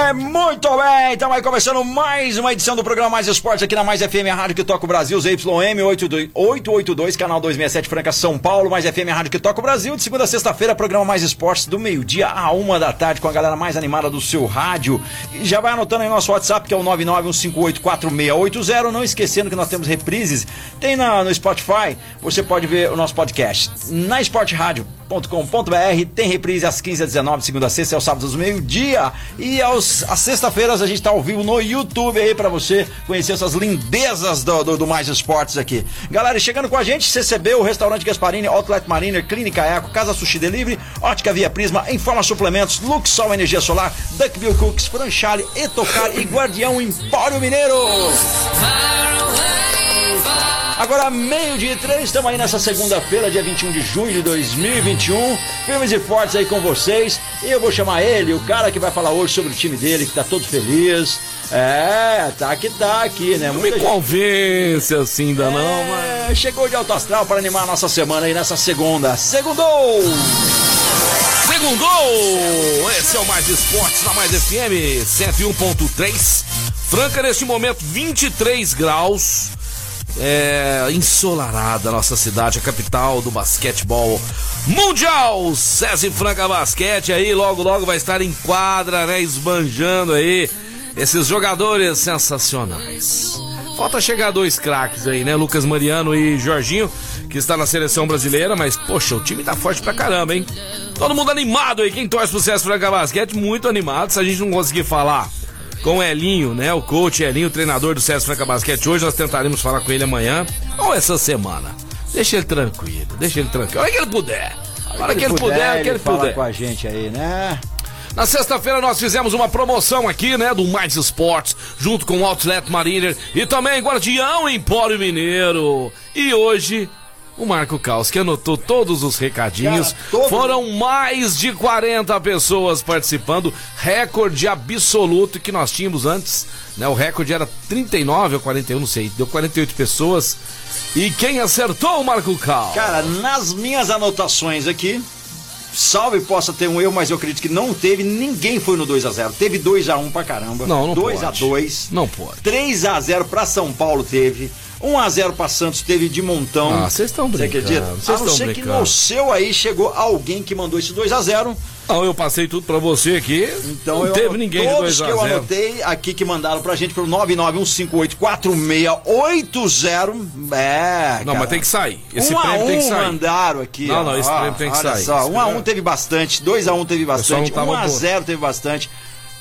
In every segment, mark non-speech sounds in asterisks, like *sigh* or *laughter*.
É muito bem, então vai começando mais uma edição do programa Mais Esportes aqui na Mais FM, rádio que toca o Brasil, ZYM 882, canal 267 Franca, São Paulo, Mais FM, rádio que toca o Brasil, de segunda a sexta-feira, programa Mais Esportes do meio-dia a uma da tarde com a galera mais animada do seu rádio. E já vai anotando aí nosso WhatsApp que é o 991584680, não esquecendo que nós temos reprises, tem na, no Spotify, você pode ver o nosso podcast na Esporte Rádio com.br tem reprise às 15 às 19 segunda a sexta, aos sábados meio-dia e aos às sexta-feiras a gente tá ao vivo no YouTube aí para você conhecer essas lindezas do, do, do, Mais Esportes aqui. Galera, chegando com a gente, CCB, o Restaurante Gasparini, Outlet Mariner, Clínica Eco, Casa Sushi Delivery, Ótica Via Prisma, Informa Suplementos, Luxol Energia Solar, Duckbill Cooks, Franchale, Etocar e Guardião Empório Mineiro. Agora, meio-dia e três, estamos aí nessa segunda-feira, dia 21 de junho de 2021. Firmes e fortes aí com vocês. E eu vou chamar ele, o cara que vai falar hoje sobre o time dele, que tá todo feliz. É, tá que tá aqui, né? Muita me convence assim ainda é, não, mas. Chegou de alto astral para animar a nossa semana aí nessa segunda. Segundou! Segundou! Esse é o Mais Esportes na Mais FM 101.3. Franca, neste momento, 23 graus é, ensolarada nossa cidade, a capital do basquetebol mundial. César Franca Basquete aí, logo, logo vai estar em quadra, né? Esbanjando aí esses jogadores sensacionais. Falta chegar dois craques aí, né? Lucas Mariano e Jorginho, que está na seleção brasileira, mas, poxa, o time tá forte pra caramba, hein? Todo mundo animado aí, quem torce pro César Franca Basquete, muito animado. Se a gente não conseguir falar com o Elinho, né? O coach Elinho, o treinador do César Franca Basquete. Hoje nós tentaremos falar com ele amanhã ou essa semana. Deixa ele tranquilo, deixa ele tranquilo. A hora que ele puder. A hora que ele puder, puder que ele fala puder. com a gente aí, né? Na sexta-feira nós fizemos uma promoção aqui, né, do Mais Esportes, junto com o Outlet Mariner e também Guardião Empório Mineiro. E hoje o Marco Caos, que anotou todos os recadinhos. Cara, todo... Foram mais de 40 pessoas participando, recorde absoluto que nós tínhamos antes. Né? O recorde era 39 ou 41, não sei, deu 48 pessoas. E quem acertou o Marco Caos? Cara, nas minhas anotações aqui, salve possa ter um erro, mas eu acredito que não teve, ninguém foi no 2 a 0 Teve 2 a 1 pra caramba. Não, não 2 pode. a 2 Não pode. 3 a 0 pra São Paulo teve. 1x0 para Santos teve de montão. Ah, vocês estão Você brincando. acredita? Vocês A não ser que no seu aí chegou alguém que mandou esse 2x0. Não, eu passei tudo pra você aqui. Então não eu teve ninguém de todos 2 a que eu 0. anotei aqui que mandaram pra gente pelo 991584680. É, Não, cara. mas tem que sair. Esse um a prêmio um tem que sair. mandaram aqui. Não, ó. não, esse Ó, prêmio tem que sair. Só, Esse 1 a 1 prêmio- teve bastante, 2 a 1 teve bastante, não tava 1 a bom. 0 teve bastante.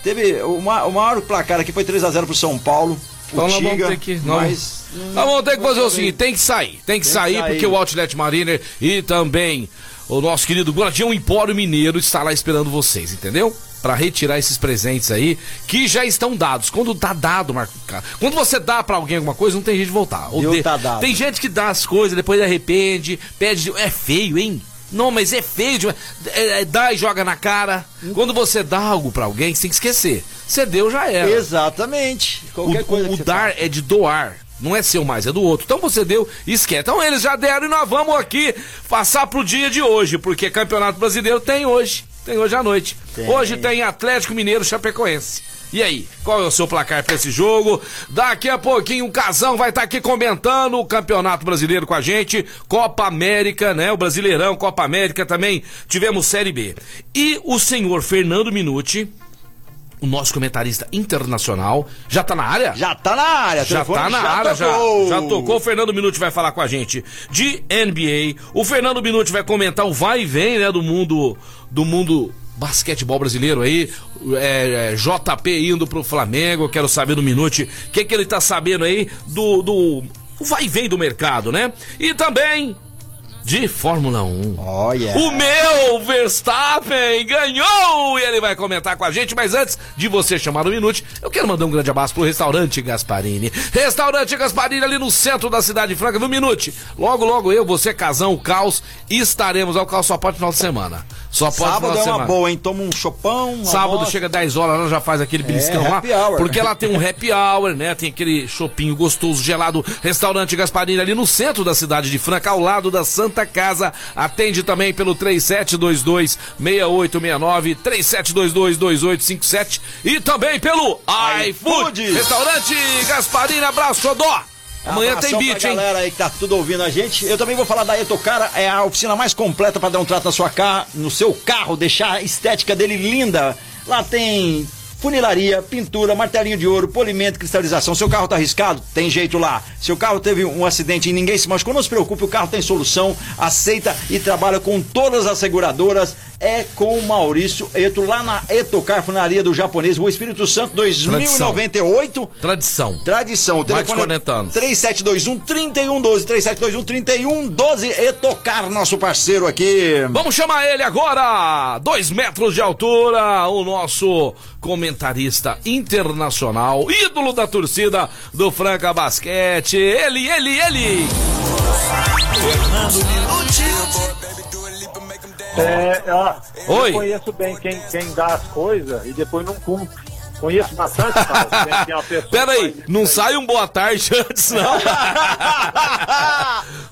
Teve o, ma- o maior placar aqui foi 3 a 0 pro São Paulo. Então o Tiga, ter que. Nós, mas nós vamos ter que fazer o seguinte: tem que sair. Tem que sair, porque o Outlet Mariner e também o nosso querido Guardião Empório Mineiro está lá esperando vocês, entendeu? Pra retirar esses presentes aí que já estão dados. Quando tá dado, Marco, quando você dá pra alguém alguma coisa, não tem jeito de voltar. Ou de- tá dado. Tem gente que dá as coisas, depois arrepende, pede. É feio, hein? Não, mas é feio. de- é- é- dá e joga na cara. Quando você dá algo pra alguém, você tem que esquecer. Você deu, já era. Exatamente. Qualquer O, coisa o você dar é de doar. Não é seu mais, é do outro. Então você deu, esquece. Então eles já deram e nós vamos aqui passar pro dia de hoje, porque Campeonato Brasileiro tem hoje. Tem hoje à noite. Tem. Hoje tem Atlético Mineiro Chapecoense. E aí, qual é o seu placar pra esse jogo? Daqui a pouquinho o Casão vai estar aqui comentando o Campeonato Brasileiro com a gente, Copa América, né? O Brasileirão, Copa América também. Tivemos Série B. E o senhor Fernando Minuti, o nosso comentarista internacional, já tá na área? Já tá na área, Já tá na área, já, tocou. já tocou. O Fernando Minuti vai falar com a gente de NBA. O Fernando Minuti vai comentar o vai e vem, né, do mundo do mundo basquetebol brasileiro aí. É, é, JP indo pro Flamengo. Quero saber do Minuti o que, que ele tá sabendo aí do, do vai e vem do mercado, né? E também de Fórmula 1. Oh, yeah. O meu Verstappen ganhou! E ele vai comentar com a gente, mas antes de você chamar o Minute, eu quero mandar um grande abraço pro Restaurante Gasparini. Restaurante Gasparini ali no centro da cidade franca, no Minute. Logo, logo eu, você, Casão, o Caos, estaremos ao Caos só pode final de semana. Só pode Sábado final de é uma semana. boa, hein? Toma um chopão. uma Sábado bosta. chega 10 horas, ela já faz aquele beliscão lá. happy hour. Porque ela tem um happy hour, né? Tem aquele chopinho gostoso, gelado. Restaurante Gasparini ali no centro da cidade de Franca, ao lado da Santa Casa. Atende também pelo 3722-6869, 3722-2857 e também pelo iFood. Restaurante Gasparini, abraço, Xodó. Amanhã tem beat, pra hein? galera aí que tá tudo ouvindo a gente. Eu também vou falar da Etocara, é a oficina mais completa para dar um trato na sua car no seu carro, deixar a estética dele linda. Lá tem funilaria, pintura, martelinho de ouro, polimento, cristalização. Seu carro tá arriscado? Tem jeito lá. Seu carro teve um acidente e ninguém se machucou, não se preocupe, o carro tem solução, aceita e trabalha com todas as seguradoras. É com o Maurício Eto, lá na Etocar, funilaria do japonês, Rua Espírito Santo, 2098. Tradição. Tradição. O Mais de telefone 40 anos. 3721 3112 3721 3112 e tocar nosso parceiro aqui. Vamos chamar ele agora! Dois metros de altura, o nosso comentarista internacional, ídolo da torcida do Franca Basquete. Ele, ele, ele! É, ó, Oi. Eu conheço bem quem, quem dá as coisas e depois não cumpre. Conheço bastante, cara. Tem, tem uma pessoa Pera aí, que faz não sai um boa tarde *laughs* antes, não?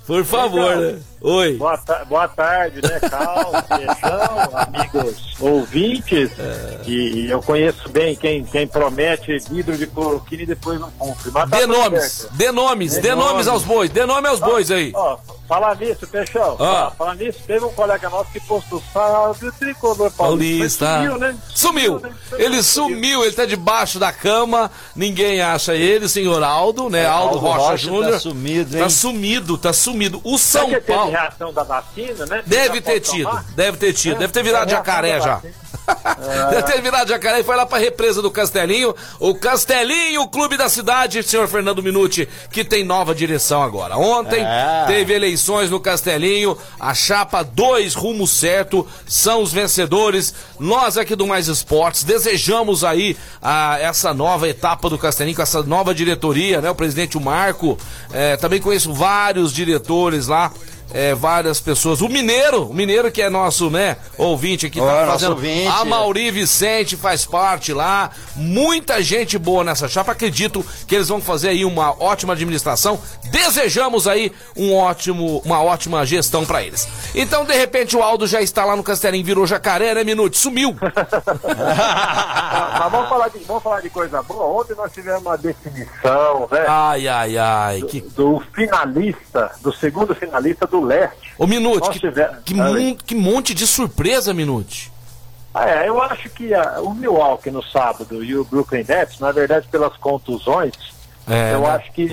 Por favor, né? Oi. Boa, ta- boa tarde, né, Carlos, Peixão, amigos ouvintes. É. E, eu conheço bem quem, quem promete vidro de cloroquina e depois não cumpre. Mas tá Dê tudo nomes, dê nomes, Dê dê nomes nomes. aos bois, dê nome aos bois aí. Ó, falar nisso, Peixão. Ah. ó, Falar nisso, teve um colega nosso que postou salve o tricolor paulista. Mas Sumiu, né? Sumiu. né? Ele sumiu, ele tá debaixo da cama, ninguém acha ele, senhor Aldo, né? Aldo, Aldo Rocha, Rocha Júnior. tá sumido, hein? Tá sumido, tá sumido. O São teve Paulo. reação da vacina, né? Deve ter tido, deve ter tido, É, deve ter virado é, jacaré é, já. É. *laughs* Deve ter virado jacaré e foi lá pra represa do Castelinho. O Castelinho, o clube da cidade, senhor Fernando Minuti, que tem nova direção agora. Ontem É. teve eleições no Castelinho, a chapa 2, rumo certo, são os vencedores. Nós aqui do Mais Esportes desejamos aí a, essa nova etapa do Castelinho, com essa nova diretoria, né? O presidente o Marco, eh, também conheço vários diretores lá. Eh, várias pessoas. O Mineiro, o Mineiro que é nosso, né, ouvinte aqui, tá fazendo. ouvinte. A Mauri Vicente faz parte lá. Muita gente boa nessa chapa. Acredito que eles vão fazer aí uma ótima administração. Desejamos aí um ótimo, uma ótima gestão pra eles. Então, de repente, o Aldo já está lá no Castelinho, virou jacaré, né, Minuto? Sumiu. *laughs* Mas vamos falar, de, vamos falar de coisa boa. Ontem nós tivemos uma definição, né? Ai, ai, ai. Que... Do finalista, do segundo finalista do leste. Ô, Minute, que, tivemos- que, Ah, mon- que monte de surpresa, Minute. Ah, é, eu acho que a- o Milwaukee no sábado e o Brooklyn Nets, na verdade, pelas contusões, É, eu né? acho que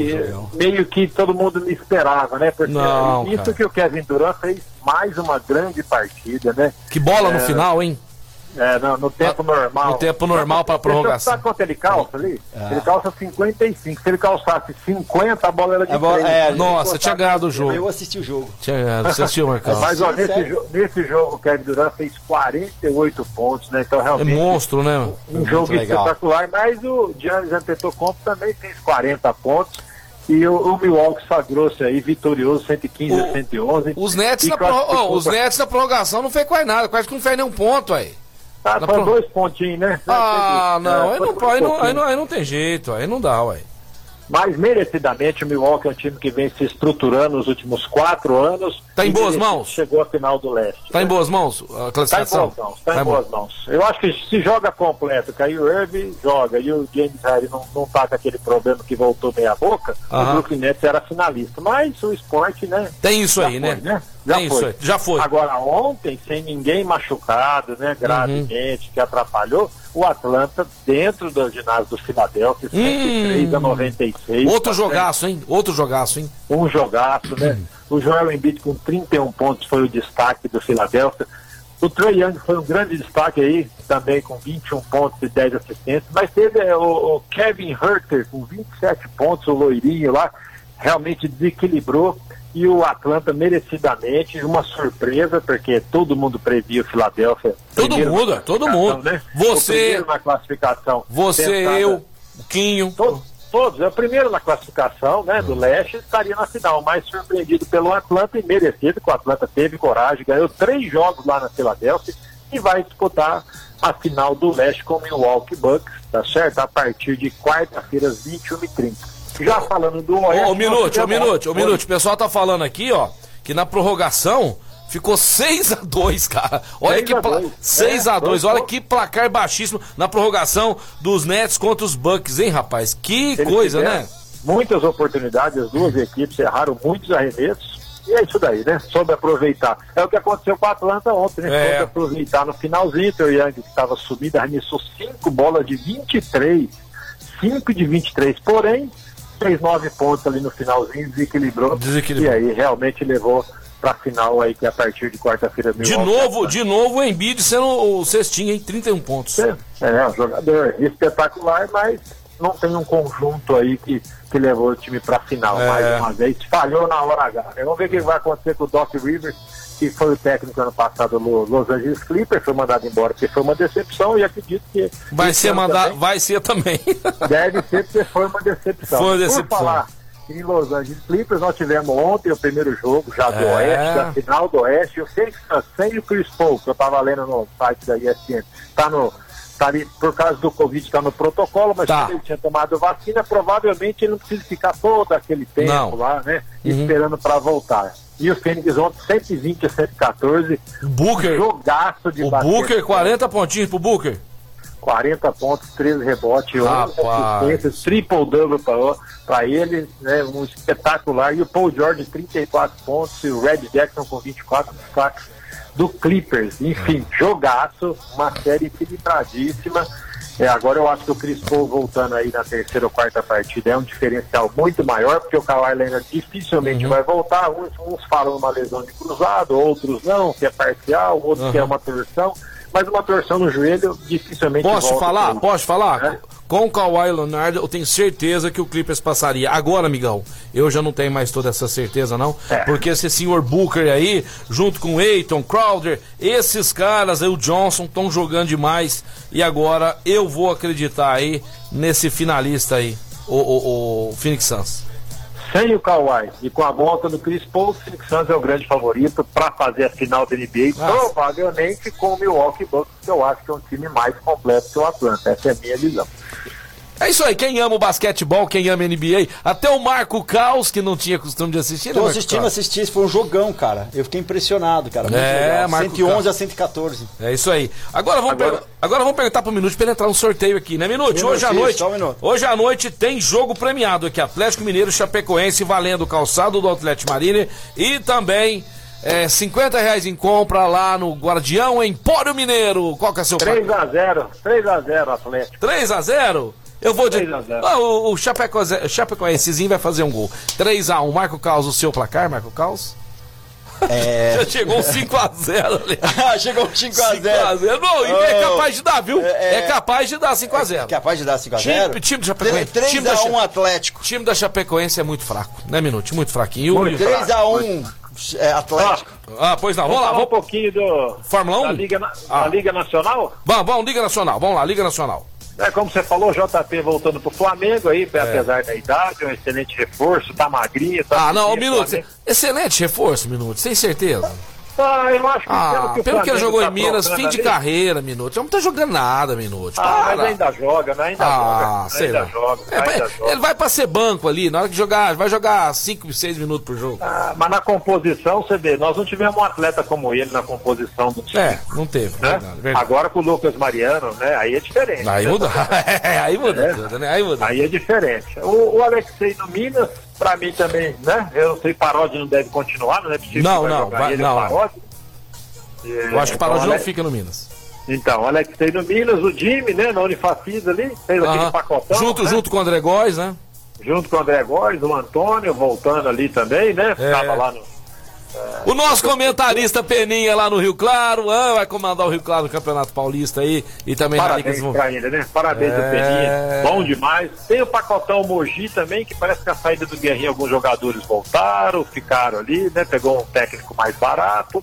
meio que todo mundo me esperava, né? Porque Não, isso cara. que o Kevin Durant fez mais uma grande partida, né? Que bola no É. final, hein? É, no, no tempo No- normal. no tempo normal pra Você prorrogação. Sabe quanto ele calça ali? Ah. Ele calça 55. Se ele calçasse 50, a bola era de A bola- é, Nossa, tinha ganhado o jogo. Eu assisti o jogo. Tinha- Você assistiu, *laughs* Marcão? Mas ó, nesse, jo- nesse jogo o Kevin Durant fez 48 pontos, né? Então É realmente monstro, né? um jogo muito legal. espetacular. Mas o Giannis Antetokounmpo também fez 40 pontos. E o, o Milwaukee sagrou-se aí vitorioso, 115 O- a 111. Os Nets, na, classificou ó, os Nets na prorrogação não fez quase nada, quase que não fez nenhum ponto aí. Ah, na foram pro- dois pontinhos, né? Ah, não, aí É, foi não, aí, não, aí, não, aí não tem jeito, aí não dá, ué. Mas merecidamente o Milwaukee é um time que vem se estruturando nos últimos quatro anos. Tá em boas mãos? Chegou à final do leste. Tá em né? boas mãos a Tá em classificação? boas mãos, tá em Tá boas bom. mãos. Eu acho que se joga completo, que aí o Irving joga e o James Harden não, não tá com aquele problema que voltou meia boca, Aham. o Brooklyn Nets era finalista. Mas o esporte, né? Tem isso aí, foi, né? Já Tem foi. já foi. Agora, ontem, sem ninguém machucado, né, gravemente, que atrapalhou, o Atlanta, dentro do ginásio do Filadélfia, 103 a 96. Hum. Outro tá jogaço, hein? Outro jogaço, hein? um jogaço, né? O Joel Embiid com 31 pontos foi o destaque do Philadelphia. O Trey Young foi um grande destaque aí, também com 21 pontos e 10 assistências. Mas teve é, o, o Kevin Herter com 27 pontos, o loirinho lá, realmente desequilibrou. E o Atlanta merecidamente, uma surpresa, porque todo mundo previa o Philadelphia. Todo mundo, todo mundo. Né? Você- na classificação. Você, Pensada- eu, Quinho. Todos, todos. É o primeiro na classificação né, do leste estaria na final, mais surpreendido pelo Atlanta e merecido, que o Atlanta teve coragem, ganhou três jogos lá na Filadélfia e vai disputar a final do leste com o Milwaukee Bucks, tá certo? A partir de quarta-feira, às 21h30. Já falando do Oeste. ô, minuto, nós ô, tivemos- minuto, ô, minuto. O pessoal tá falando aqui, ó, que na prorrogação ficou 6x2, cara. Olha 6 que a pla... 2. 6x2, É, olha foi- que placar baixíssimo na prorrogação dos Nets contra os Bucks, hein, rapaz? Que coisa, né? Muitas oportunidades, as duas equipes erraram muitos arremessos. E é isso daí, né? Soube aproveitar. É o que aconteceu com a Atlanta ontem, né? É. Soube aproveitar no finalzinho. O Young, que estava subido, arremessou cinco bolas de 23. 5 de 23. Porém, fez nove pontos ali no finalzinho, desequilibrou. Desequilibrou. E aí realmente levou pra final aí, que é a partir de quarta-feira. De novo, Atlanta. de novo o Embiid sendo o cestinho, hein? 31 pontos. É, é, um jogador espetacular, mas não tem um conjunto aí que, que levou o time pra final É. mais uma vez. Falhou na hora H. né? Vamos ver o que vai acontecer com o Doc Rivers, que foi o técnico ano passado do Los Angeles Clippers, foi mandado embora porque foi uma decepção e acredito que. Vai ser mandado, também vai ser também. *laughs* Deve ser porque foi uma decepção. Foi uma decepção. Por falar em Los Angeles Clippers, nós tivemos ontem o primeiro jogo já do É. Oeste, da final do Oeste, o Phoenix Suns sem o Chris Paul, que eu estava lendo no site da ESPN, tá no tá ali, por causa do Covid, está no protocolo, mas Tá. ele tinha tomado vacina, provavelmente ele não precisa ficar todo aquele tempo Não. lá, né? Uhum. Esperando para voltar. E o Phoenix ontem 120 a 114, O Booker, jogaço de o basquete. Booker, 40 pontinhos pro Booker. 40 pontos, 13 rebotes, 11 Rapaz. assistências, triple-double para ele, né, um espetacular. E o Paul George, 34 pontos, e o Red Jackson com 24 destaques do Clippers. Enfim, jogaço, uma série equilibradíssima. É, agora eu acho que o Chris Paul voltando aí na terceira ou quarta partida é um diferencial muito maior, porque o Kawhi Leonard dificilmente vai voltar. Uns, uns falam uma lesão de cruzado, outros não, que é parcial, outros que é uma torção. Mas uma torção no joelho dificilmente Posso falar? Posso falar? É. Com o Kawhi Leonard, eu tenho certeza que o Clippers passaria. Agora, amigão, eu já não tenho mais toda essa certeza, não. É. Porque esse senhor Booker aí, junto com o Aiton, Crowder, esses caras aí, o Johnson, estão jogando demais. E agora eu vou acreditar aí nesse finalista aí, o, o, o Phoenix Suns. Sem o Kawhi e com a volta do Chris Paul, o Phoenix Suns é o grande favorito para fazer a final da NBA, Nossa. provavelmente com o Milwaukee Bucks, que eu acho que é um time mais completo que o Atlanta. Essa é a minha visão. É isso aí, quem ama o basquetebol, quem ama a NBA, até o Marco Caos, que não tinha costume de assistir, né, Tô Marco assistindo, Caos? assisti, esse foi um jogão, cara. Eu fiquei impressionado, cara. Muito É, legal. Marco 111 Carlos. a 114. É isso aí. Agora vamos, Agora- per- Agora vamos perguntar pro Minuto pra ele entrar no sorteio aqui, né, Minuto? Minuto, Hoje à noite. um. Hoje à noite tem jogo premiado aqui: Atlético Mineiro Chapecoense valendo o calçado do Atlético Marine e também. É, 50 reais em compra lá no Guardião Empório Mineiro. Qual que é seu 3 a 0 3 a 0 Atlético. 3 a 0 Eu vou de. 3 a 0. Ah, o o Chapecoense- Chapecoensezinho vai fazer um gol. 3 a 1 Marco Caos, o seu placar, Marco Caos? É. *laughs* Já chegou um 5x0 ali. *laughs* Chegou 5 a 0 5x0. Não, e é Oh. capaz de dar, viu? É, É, é. capaz de dar 5x0. Capaz de dar 5 a Time- 0 time do Chapecoense. Time 3 da a Cha- 1 Atlético. O time da Chapecoense é muito fraco, né, Minuto? Muito fraquinho. Muito. 3 a 1 é, Atlético. Ah, pois não. Vamos lá, falar um vamos. pouquinho do, Fórmula 1? da, Liga, Na- Ah. da Liga Nacional. Vamos, vamos, Liga Nacional. Vamos lá, Liga Nacional. É, como você falou, JP voltando pro Flamengo aí, É. apesar da idade, um excelente reforço, tá magrinho. Tá Ah, não, firme, Minuto. Flamengo. Excelente reforço, Minuto, sem certeza. Ah, eu acho que Ah, o pelo que ele jogou tá em Minas, fim de ali- carreira, Minuto. Ele não tá jogando nada, Minuto. Ah, mas ainda joga, né? Ainda Ah, joga. sei ainda lá. joga, É, ainda vai- joga. ele vai pra ser banco ali, na hora que jogar, vai jogar 5, 6 minutos por jogo. Ah, mas na composição, você vê, nós não tivemos um atleta como ele na composição do time. É, não teve, né? verdade, verdade. Agora com o Lucas Mariano, né? Aí é diferente. Aí né? muda, *laughs* aí muda É. tudo, né? Aí muda. Aí é diferente. O, o Alexei no Minas, pra mim também, né? Eu não sei, Paródia não deve continuar, não é possível Não, não, vai- não. Paródia. Eu acho que o Então, Paródia não fica no Minas. Então, o Alexei no Minas, o Jimmy, né? Na Unifacisa ali, fez aquele Aham. pacotão. Junto, né? junto com o André Góes, né? junto com o André Góes, o Antônio voltando ali também, né? É. Ficava lá no, O nosso comentarista Peninha lá no Rio Claro, ah, vai comandar o Rio Claro no Campeonato Paulista aí e também na Liga Parabéns pra ele, né? Parabéns É. ao Peninha. Bom demais. Tem o pacotão Mogi também, que parece que a saída do Guerrinho, alguns jogadores voltaram, ficaram ali, né? Pegou um técnico mais barato.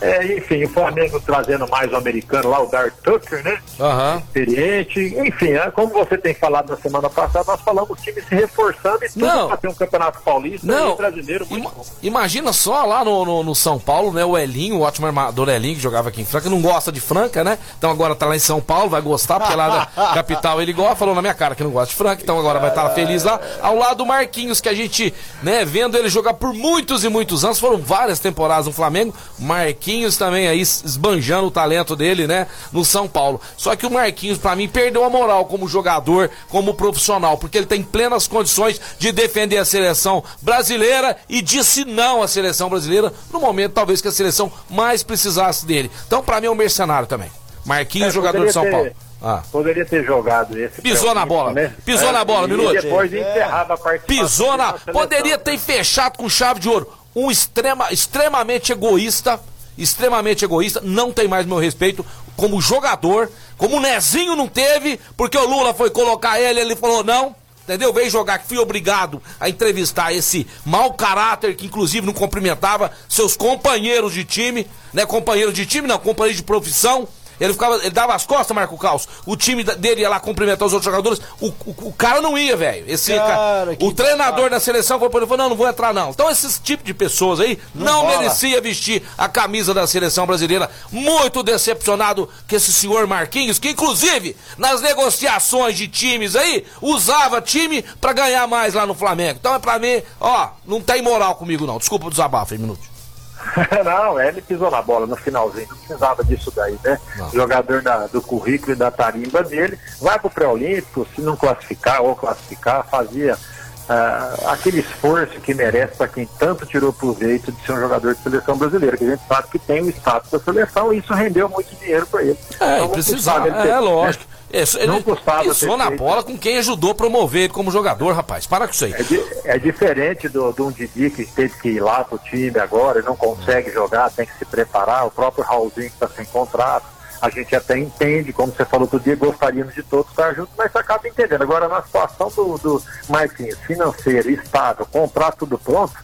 É, enfim, o Flamengo trazendo mais o americano lá, o Dar Tucker, né? Aham. experiente. Enfim, é, como você tem falado na semana passada, nós falamos o time se reforçando e tudo Não. para ter um campeonato paulista Não, e brasileiro muito ima- bom. imagina só lá no, no, no São Paulo, né? O Elinho, o ótimo armador Elinho, que jogava aqui em Franca, não gosta de Franca, né? Então agora tá lá em São Paulo, vai gostar, porque lá da *laughs* capital ele gosta, falou na minha cara que não gosta de Franca, então agora vai estar feliz lá. Ao lado do Marquinhos, que a gente, né, vendo ele jogar por muitos e muitos anos, foram várias temporadas no Flamengo. Marquinhos também aí esbanjando o talento dele, né, no São Paulo. Só que o Marquinhos, pra mim, perdeu a moral como jogador, como profissional, porque ele tem plenas condições de defender a seleção brasileira e disse não à seleção brasileira no momento, talvez, que a seleção mais precisasse dele. Então, pra mim, é um mercenário também. Marquinhos, É, jogador de São poderia Paulo. Ah. Poderia ter jogado esse. Pisou na bola. Pisou na bola, Minuto. depois encerrava a participação. Pisou na. seleção. Poderia ter fechado com chave de ouro. Um extrema, extremamente egoísta. Extremamente egoísta. Não tem mais meu respeito como jogador. Como o Nezinho não teve, porque o Lula foi colocar ele, ele falou não. Entendeu? Veio jogar, que fui obrigado a entrevistar esse mau caráter que inclusive não cumprimentava seus companheiros de time, né? Companheiros de time, não, companheiros de profissão. Ele ficava, ele dava as costas, Marco Caos. O time dele ia lá cumprimentar os outros jogadores. O, o, o cara não ia, velho. Esse Cara, cara, que o treinador da seleção falou, falou: não, não vou entrar, não. Então, esses tipos de pessoas aí não, rola. merecia vestir a camisa da seleção brasileira. Muito decepcionado com esse senhor Marquinhos, que inclusive nas negociações de times aí, usava time pra ganhar mais lá no Flamengo. Então é pra mim, ó, não tem moral comigo, não. Desculpa o desabafo, aí, minuto. *laughs* não, ele pisou na bola no finalzinho, não precisava disso daí, né? Não. Jogador da- do currículo e da tarimba dele, vai pro pré-olímpico, se não classificar ou classificar, fazia ah, aquele esforço que merece para quem tanto tirou proveito de ser um jogador de seleção brasileira, que a gente sabe que tem o status da seleção e isso rendeu muito dinheiro para ele. É, Então, precisava, ele ter- é lógico. Isso, Não ele custava pisou na feito. bola com quem ajudou a promover ele como jogador, rapaz. Para com isso aí. É, di- é diferente do, do um Didi que teve que ir lá pro time agora e não consegue jogar, tem que se preparar. O próprio Raulzinho que está sem contrato. A gente até entende, como você falou outro dia, gostaríamos de todos estar juntos, mas você acaba entendendo. Agora, na situação do, do Marquinhos, financeiro, estável, comprar tudo pronto,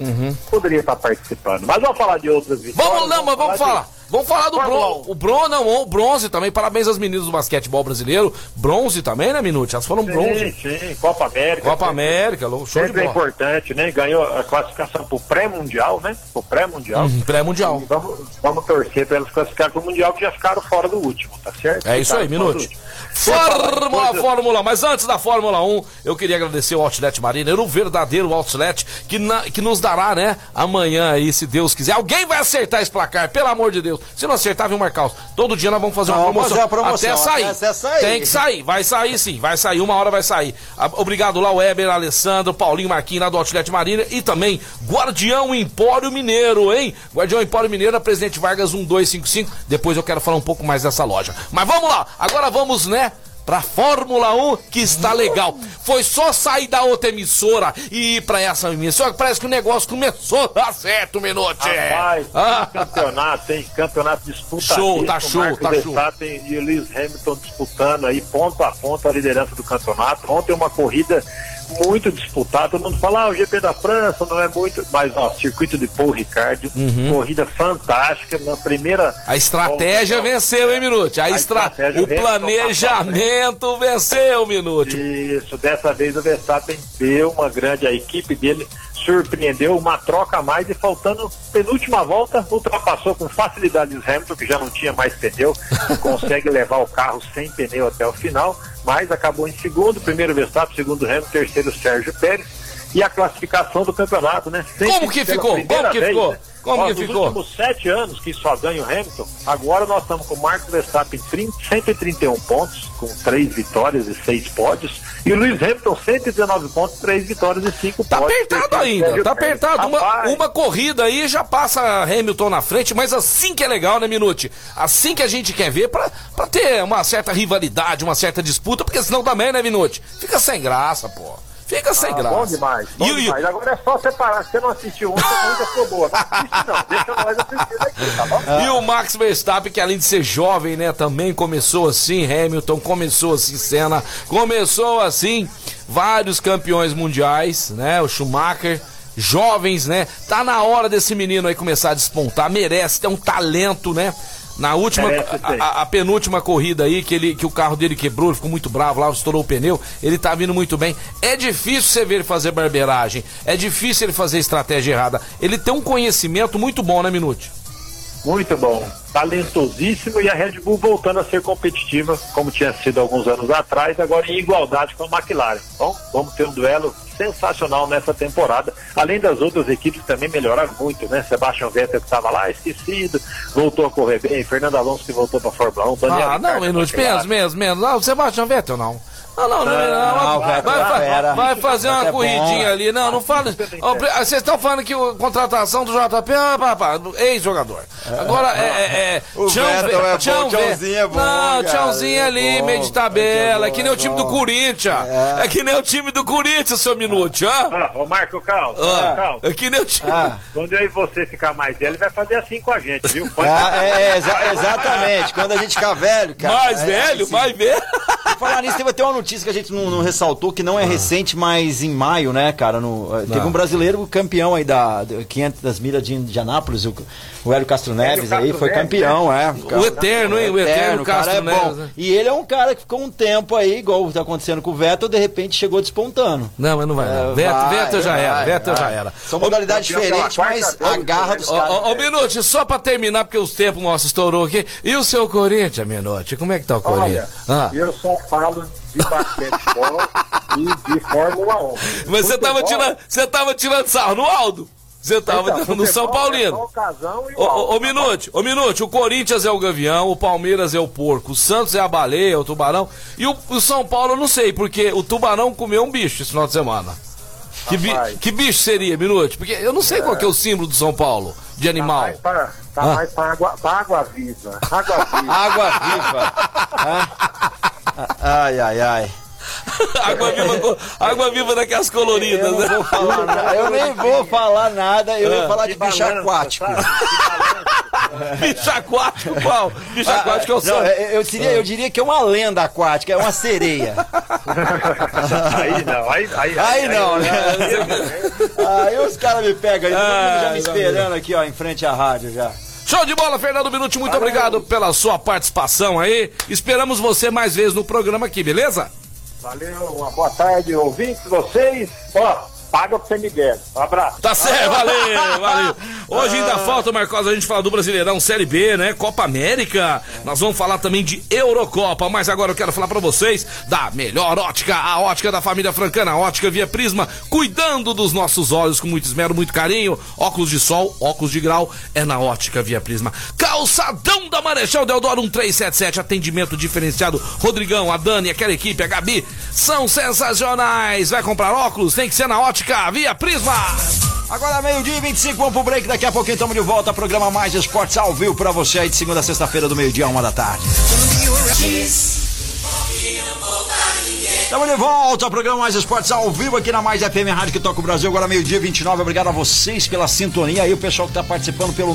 poderia estar participando. Mas vamos falar de outras vitórias. Vamos, mas vamos de- falar. Vamos falar do Fórmula bronze. O bronze, não, o bronze também. Parabéns às meninas do basquetebol brasileiro. Bronze também, né, Minute? Elas foram bronze. Sim, sim, Copa América. Copa América, show de Sempre é bola. importante, né? Ganhou a classificação pro pré-mundial, né? Pro pré-mundial. Uhum, Pré-mundial. Vamos, vamos torcer para elas classificarem para o Mundial, que já ficaram fora do último, tá certo? É isso aí, último. Fórmula, Coisa- Fórmula 1. Mas antes da Fórmula 1, eu queria agradecer ao Outlet Mariner, o verdadeiro Outlet, que, na- que nos dará, né, amanhã aí, se Deus quiser. Alguém vai acertar esse placar, pelo amor de Deus. Se não acertar, vem marcar. Todo dia nós vamos fazer uma Vamos promoção. fazer promoção, Até sair. até sair. Tem que sair. Vai sair sim, vai sair. Uma hora vai sair. Ah, Obrigado lá, Weber, Alessandro, Paulinho Marquinhos lá do Outlet Mariner e também Guardião Empório Mineiro, hein? Guardião Empório Mineiro, Presidente Vargas 1255. Depois eu quero falar um pouco mais dessa loja. Mas vamos lá, agora vamos, né? Pra Fórmula 1, que está legal. Foi só sair da outra emissora e ir pra essa emissora. Parece que o negócio começou a dar certo, Menotti. Rapaz, Ah. tem campeonato, tem campeonato disputado. Show, tá show, tá show. e o Lewis Hamilton disputando aí ponto a ponto a liderança do campeonato. Ontem uma corrida muito disputada. Todo mundo fala, ah, o GP da França não é muito. Mas, ó, circuito de Paul Ricard, corrida fantástica. Na primeira. Uhum. A estratégia volta, venceu, hein, Minute? A A estra... estratégia O planejamento venceu, Minute. Isso, dessa vez o Verstappen deu uma grande, a equipe dele surpreendeu, uma troca a mais e faltando penúltima volta, ultrapassou com facilidade o Hamilton, que já não tinha mais pneu, *laughs* consegue levar o carro sem pneu até o final, mas acabou em segundo, primeiro Verstappen, segundo Hamilton, terceiro Sérgio Pérez, e a classificação do campeonato, né? Sempre Como que ficou? Como que vez, ficou? né? Como Ó, que nos ficou? últimos sete anos que só ganha o Hamilton, agora nós estamos com o Marcos Verstappen 30, 131 pontos, com três vitórias e seis pódios, e o Lewis Hamilton 119 pontos, três vitórias e cinco Tá pódios. apertado Terceiro, ainda, Sérgio tá apertado. Uma, uma corrida aí já passa Hamilton na frente, mas assim que é legal, né, Minute? Assim que a gente quer ver pra, pra ter uma certa rivalidade, uma certa disputa, porque senão também, né, Minute? Fica sem graça, pô. Fica sem Ah, graça. bom demais, bom o- demais. Agora é só separar. Se você não assistiu ontem, a corrida ficou boa. Não assiste não, deixa nós assistir daqui, tá bom? *laughs* E o Max Verstappen, que além de ser jovem, né, também começou assim, Hamilton começou assim, Senna, começou assim, vários campeões mundiais, né, o Schumacher, jovens, né, tá na hora desse menino aí começar a despontar, merece, tem um talento, né, na última, sim. a, a- a penúltima corrida aí, que, ele, que o carro dele quebrou, ele ficou muito bravo lá, estourou o pneu, ele tá vindo muito bem. É difícil você ver ele fazer barbeiragem, é difícil ele fazer estratégia errada. Ele tem um conhecimento muito bom, né, Minute? Muito bom. Talentosíssimo e a Red Bull voltando a ser competitiva, como tinha sido alguns anos atrás, agora em igualdade com a McLaren. Bom, vamos ter um duelo sensacional nessa temporada. Além das outras equipes também melhoraram muito, né? Sebastian Vettel que estava lá, esquecido, voltou a correr bem. Fernando Alonso que voltou para a Fórmula 1. Daniel Ah, não, menos, menos, menos. Não, Sebastião Vettel, não. Não, não, não, não, não, vai, vai, é fa- fera. vai fazer uma é corridinha ali. Não, não fala. Ó, pre- Vocês estão falando que a contratação do JP, ah, do ex-jogador. Agora é. é, é O Ve- é Ve- Tchãozinho é bom, Não, é ali, bom, meio de tabela. é É que nem o bom, time é do. Corinthians. É que nem o time do Corinthians, seu Minute, ah? Ah, ô Marco Calma, Ah, calma. É que nem o time. Ah. Quando eu e você ficar mais velho, ele vai fazer assim com a gente, viu? Pode Ah, é, é, exa- exatamente. Quando a gente ficar velho, cara. Mais é, velho, assim, mais velho. Falar nisso, teve até uma notícia que a gente não, não ressaltou, que não é recente, mas em maio, né, cara? no- eh, teve Não. um brasileiro campeão aí da, da 500 milhas de Indianápolis, o, o Hélio Castro Neves aí, Castro foi Neves, campeão, é. O Eterno, hein? O Eterno o cara Castro é bom. Neves, né? E ele é um cara que ficou um tempo aí, igual tá acontecendo com o Vettel, de repente chegou despontando. Não, mas não vai. Não. É, Vettel, vai, Vettel já vai, era. Vettel já era. São modalidades diferentes, mas a garra né? dos Ô, caras. ô, Minute, só pra terminar, porque os tempos nossos estourou aqui. E o seu Corinthians, Minute? Como é que tá o Olha, Corinthians? Ah. eu só falo de basquetebol e de Fórmula 1. Mas você tava, Futebol- tirando, você tava tirando sarro no Aldo? Você tava Então, no São é Paulino. e Ô, ô. Minute, ô, Minute, o Corinthians é o gavião, o Palmeiras é o porco, o Santos é a baleia, o tubarão. E o, o São Paulo eu não sei, porque o tubarão comeu um bicho esse final de semana. Que, bi- que bicho seria, Minute? Porque eu não sei qual que é o símbolo do São Paulo, de Tá animal. mais pra, tá Ah. mais água, pra água viva. Água viva. *laughs* Água viva. *laughs* Ai, ai, ai. *laughs* água viva, água viva daquelas coloridas, Eu né? não vou falar nada. Eu nem vou falar nada. Eu ia falar de bicho balança, aquático. *laughs* Bicho aquático, qual? Bicho aquático é o Não, São. eu, diria, eu diria que é uma lenda aquática, é uma sereia. *laughs* aí não, aí, aí, Aí não, né? Aí os caras me pegam aí, todo mundo já me esperando aqui, ó, em frente à rádio já. Show de bola, Fernando Minuti, muito obrigado pela sua participação aí. Esperamos você mais vezes no programa aqui, beleza? Valeu, uma boa tarde, ouvintes, vocês. Ó, paga me der. Um abraço. Tá certo, valeu, *laughs* valeu. Hoje ainda falta, Marcos, a gente falar do Brasileirão Série B, né? Copa América. Nós vamos falar também de Eurocopa, mas agora eu quero falar pra vocês da melhor ótica, a ótica da família Francana, a ótica Via Prisma, cuidando dos nossos olhos com muito esmero, muito carinho. Óculos de sol, óculos de grau, é na ótica Via Prisma. Calçadão da Marechal Deodoro 1377, atendimento diferenciado. Rodrigão, a Dani, aquela equipe, a Gabi, são sensacionais. Vai comprar óculos? Tem que ser na ótica Via Prisma. Agora meio-dia e 25, vamos pro break. Daqui a pouquinho estamos de volta. Programa Mais Esportes ao vivo pra você aí de segunda a sexta-feira, do meio-dia a uma da tarde. Estamos de volta ao programa Mais Esportes ao vivo aqui na Mais FM Rádio que toca o Brasil. Agora meio-dia 29. Obrigado a vocês pela sintonia aí. O pessoal que está participando pelo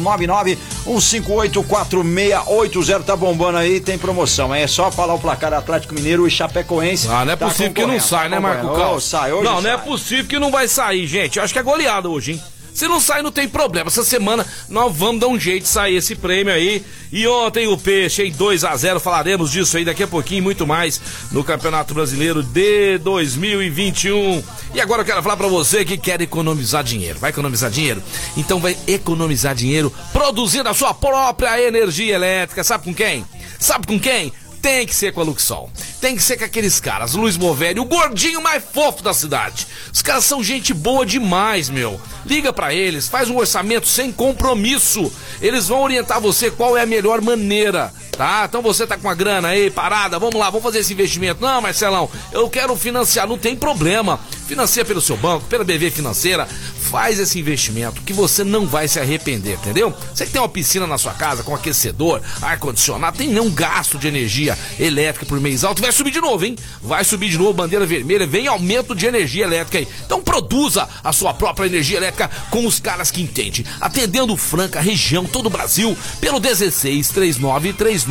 991584680 tá bombando aí. Tem promoção. É só falar o placar Atlético Mineiro e Chapecoense. Ah, não é Tá possível que não sai, né, Marco. Carlos? Ô, sai, hoje não, não é sai. possível que não vai sair, gente. Eu acho que é goleada hoje, hein? Se não sai, não tem problema. Essa semana nós vamos dar um jeito de sair esse prêmio aí. E ontem o Peixe em 2 a 0 falaremos disso aí daqui a pouquinho, muito mais no Campeonato Brasileiro de 2021. E agora eu quero falar pra você que quer economizar dinheiro. Vai economizar dinheiro? Então vai economizar dinheiro produzindo a sua própria energia elétrica. Sabe com quem? Sabe com quem? Tem que ser com a Luxol. Tem que ser com aqueles caras, Luiz Movelli, o gordinho mais fofo da cidade. Os caras são gente boa demais, meu. Liga pra eles, faz um orçamento sem compromisso. Eles vão orientar você qual é a melhor maneira Tá? Então você tá com a grana aí parada, vamos lá, vamos fazer esse investimento. Não, Marcelão, eu quero financiar, não tem problema. Financia pelo seu banco, pela BV Financeira, faz esse investimento que você não vai se arrepender, entendeu? Você que tem uma piscina na sua casa com aquecedor, ar-condicionado, tem nenhum gasto de energia elétrica por mês alto, vai subir de novo, hein? Vai subir de novo, bandeira vermelha, vem aumento de energia elétrica aí. Então produza a sua própria energia elétrica com os caras que entendem. Atendendo Franca, região, todo o Brasil, pelo 16 39 39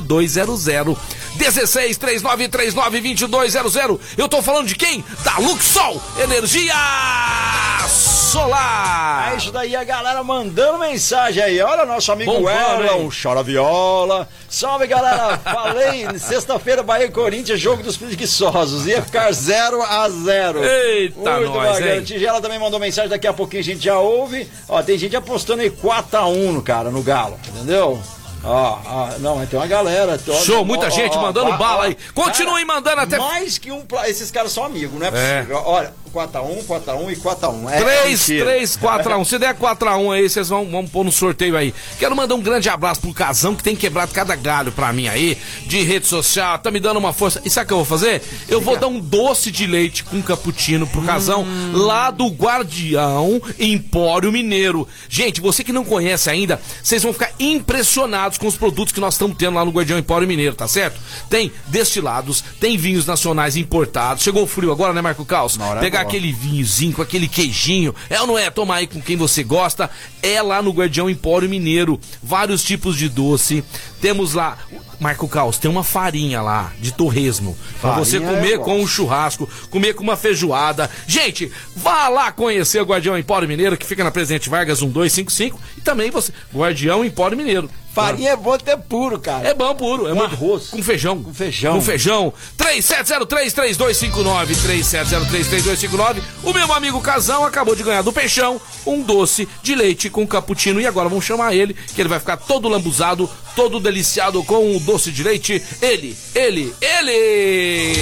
2200. 16 39 39 2200. Eu tô falando de quem? Da Luxol Energia Solar. É isso daí, a galera mandando mensagem aí. Olha, nosso amigo Bombando, Erlon, chora viola. Salve, galera. *laughs* Falei, sexta-feira, Bahia e Corinthians, jogo dos preguiçosos. Ia ficar 0 a 0 Eita, Muito nós, bacana. hein? Tigela também mandou mensagem, daqui a pouquinho a gente já ouve. Ó, tem gente apostando aí 4x1 no cara, no Galo, entendeu? Ó, ó, não, tem uma galera. ó, Show, ó, muita ó, gente ó, mandando ó, bala aí. Continuem mandando até. Mais que um. Esses caras são amigos, não é É. possível. Olha, 4x1, 4x1 e 4x1. É 3, mentira. 3, 4 a 1. Se der 4 a 1 aí, vocês vão, vão pôr no sorteio aí. Quero mandar um grande abraço pro Casão, que tem quebrado cada galho pra mim aí, de rede social, tá me dando uma força. E sabe o que eu vou fazer? Eu vou dar um doce de leite com cappuccino pro Casão, lá do Guardião Empório Mineiro. Gente, você que não conhece ainda, vocês vão ficar impressionados com os produtos que nós estamos tendo lá no Guardião Empório Mineiro, tá certo? Tem destilados, tem vinhos nacionais importados. Chegou o frio agora, né, Marco Caos? Pegar. Aquele vinhozinho, com aquele queijinho. É ou não é? Tomar aí com quem você gosta. É lá no Guardião Empório Mineiro. Vários tipos de doce. Temos lá. Marco Caos, tem uma farinha lá de torresmo. Pra Farinha você eu comer gosto. com um churrasco, comer com uma feijoada. Gente, vá lá conhecer o Guardião Empório Mineiro, que fica na Presidente Vargas 1255. E também você, Guardião Empório Mineiro. Farinha é bom até puro, cara. É bom puro, é Com muito arroz. Com feijão. Com feijão. Com feijão. 37033259, 37033259. O meu amigo Casão acabou de ganhar do Peixão um doce de leite com cappuccino e agora vamos chamar ele, que ele vai ficar todo lambuzado, todo deliciado com o doce de leite. Ele, ele, ele!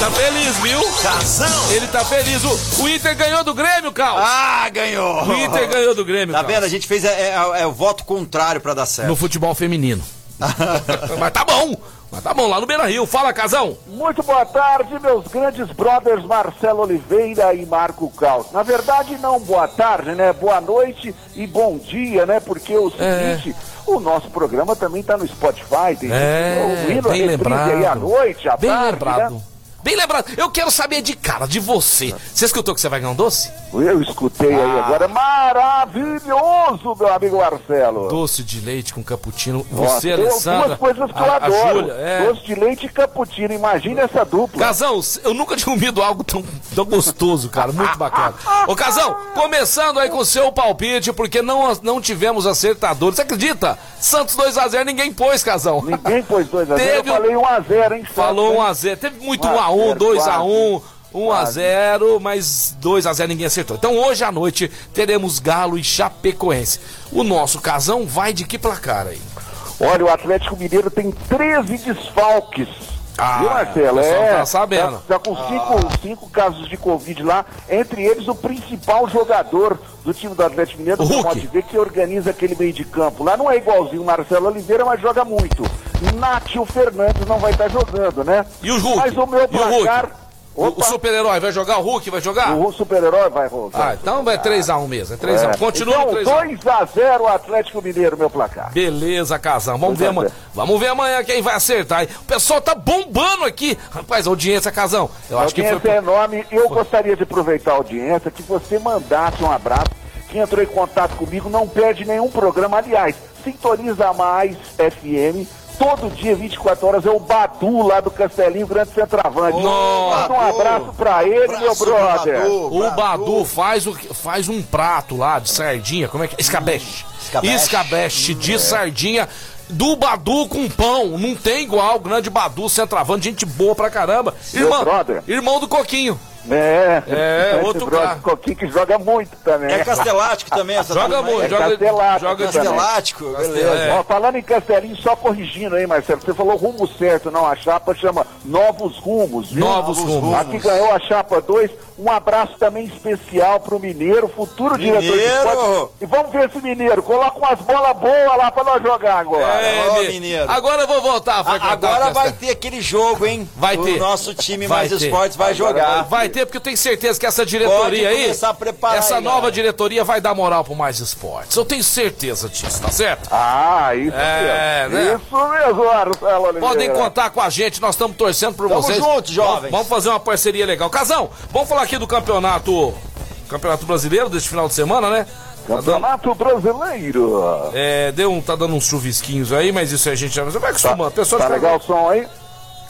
Tá feliz, viu? Casão. Ele tá feliz. O, o Inter ganhou do Grêmio, Cal. Ah, ganhou! O Inter ganhou do Grêmio, Tá Cal. vendo? A gente fez é, é- é o voto contrário pra dar certo. No futebol feminino. *laughs* Mas tá bom. Mas tá bom, lá no Beira Rio. Fala, Casão. Muito boa tarde, meus grandes brothers Marcelo Oliveira e Marco Caos. Na verdade, não boa tarde, né? Boa noite e bom dia, né? Porque o É. seguinte, o nosso programa também tá no Spotify, tem É, gente ouvindo bem lembrado. aí à noite, à Bem tarde, lembrado. né? Bem lembrado. Eu quero saber de cara, de você. Você escutou que você vai ganhar um doce? Eu escutei aí Ah. agora, maravilhoso, meu amigo Marcelo. Doce de leite com cappuccino. Nossa, Você, tem Alessandra. duas coisas que eu a, a adoro. Júlia, é. Doce de leite e cappuccino, imagina essa dupla. Casão, eu nunca tinha comido algo tão, tão gostoso, cara. Muito *laughs* bacana. Ô, Casão, começando aí com o seu palpite, porque não, não tivemos acertadores. Você acredita? Santos 2x0, ninguém pôs, Casão. Ninguém pôs 2x0, Teve eu falei 1x0, hein? Falou Santos, hein? 1x0. Teve muito 1 a 1x1, 0, 2x1, quase. 1x0, mas 2x0 ninguém acertou. Então hoje à noite teremos Galo e Chapecoense. O nosso casão vai de que placar aí? Olha, o Atlético Mineiro tem 13 desfalques. Ah, Viu, Marcelo? É, tá sabendo. Tá, tá com cinco, cinco casos de Covid lá, entre eles o principal jogador do time do Atlético Mineiro, O pode ver que organiza aquele meio de campo. Lá não é igualzinho o Marcelo Oliveira, mas joga muito. Nátio Fernandes não vai estar jogando, né? E o Hulk? Mas o meu E o Hulk? placar... O, o Opa, super-herói vai jogar? O Hulk vai jogar? o super-herói vai voltar. Ah, então vai 3x1 mesmo. É 3x1. É. Continua então, no 3x1. 2x0 Atlético Mineiro, meu placar. Beleza, casão. Vamos ver 2 a amanhã. 0. Vamos ver amanhã quem vai acertar. hein? O pessoal tá bombando aqui. Rapaz, audiência, casão. Eu A acho que audiência foi. é enorme. Eu gostaria de aproveitar a audiência que você mandasse um abraço. Quem entrou em contato comigo não perde nenhum programa. Aliás, sintoniza mais FM. Todo dia, 24 horas, é o Badu lá do Castelinho, grande centroavante. Nossa. Manda um abraço pra ele, meu Abraço pro brother. Badu. O Badu faz, o, faz um prato lá de sardinha. Como é que é? Escabeche. Escabeche. Escabeche de sardinha. Do Badu com pão. Não tem igual. Grande Badu, centroavante, gente boa pra caramba. Meu Irmão, irmão do Coquinho. É, É, esse outro cara. Coquinho que joga muito também. É castelático também essa Joga muito, É joga, Castelático, joga Castelático. Beleza. É. Ó, falando em Castelinho, só corrigindo aí, Marcelo, você falou rumo certo, não, a chapa chama Novos Rumos, viu? Novos Rumos. Aqui ganhou a chapa 2, um abraço também especial pro Mineiro, futuro diretor de Mineiro! esporte. E vamos ver esse Mineiro, coloca umas bolas boas lá pra nós jogar agora. É, Ô, Mi- mineiro. Agora eu vou voltar a Agora o vai ter aquele jogo, hein? Vai o ter. nosso time Vai mais ter. esportes vai jogar. Vai ter, porque eu tenho certeza que essa diretoria aí. essa aí, nova galera. diretoria vai dar moral pro mais esportes. Eu tenho certeza disso, tá certo? Ah, isso É, mesmo. né? Isso mesmo, Marcelo Oliveira. Podem contar com a gente, nós estamos torcendo por Tamo vocês. junto, jovens. Vamos, fazer uma parceria legal. Casão, vamos falar aqui do campeonato. Campeonato brasileiro deste final de semana, né? Tá dando, Campeonato Brasileiro. é, deu um, tá dando uns chuvisquinhos aí, mas isso aí a gente já vai acostumando. Pessoas Tá que- legal o som aí?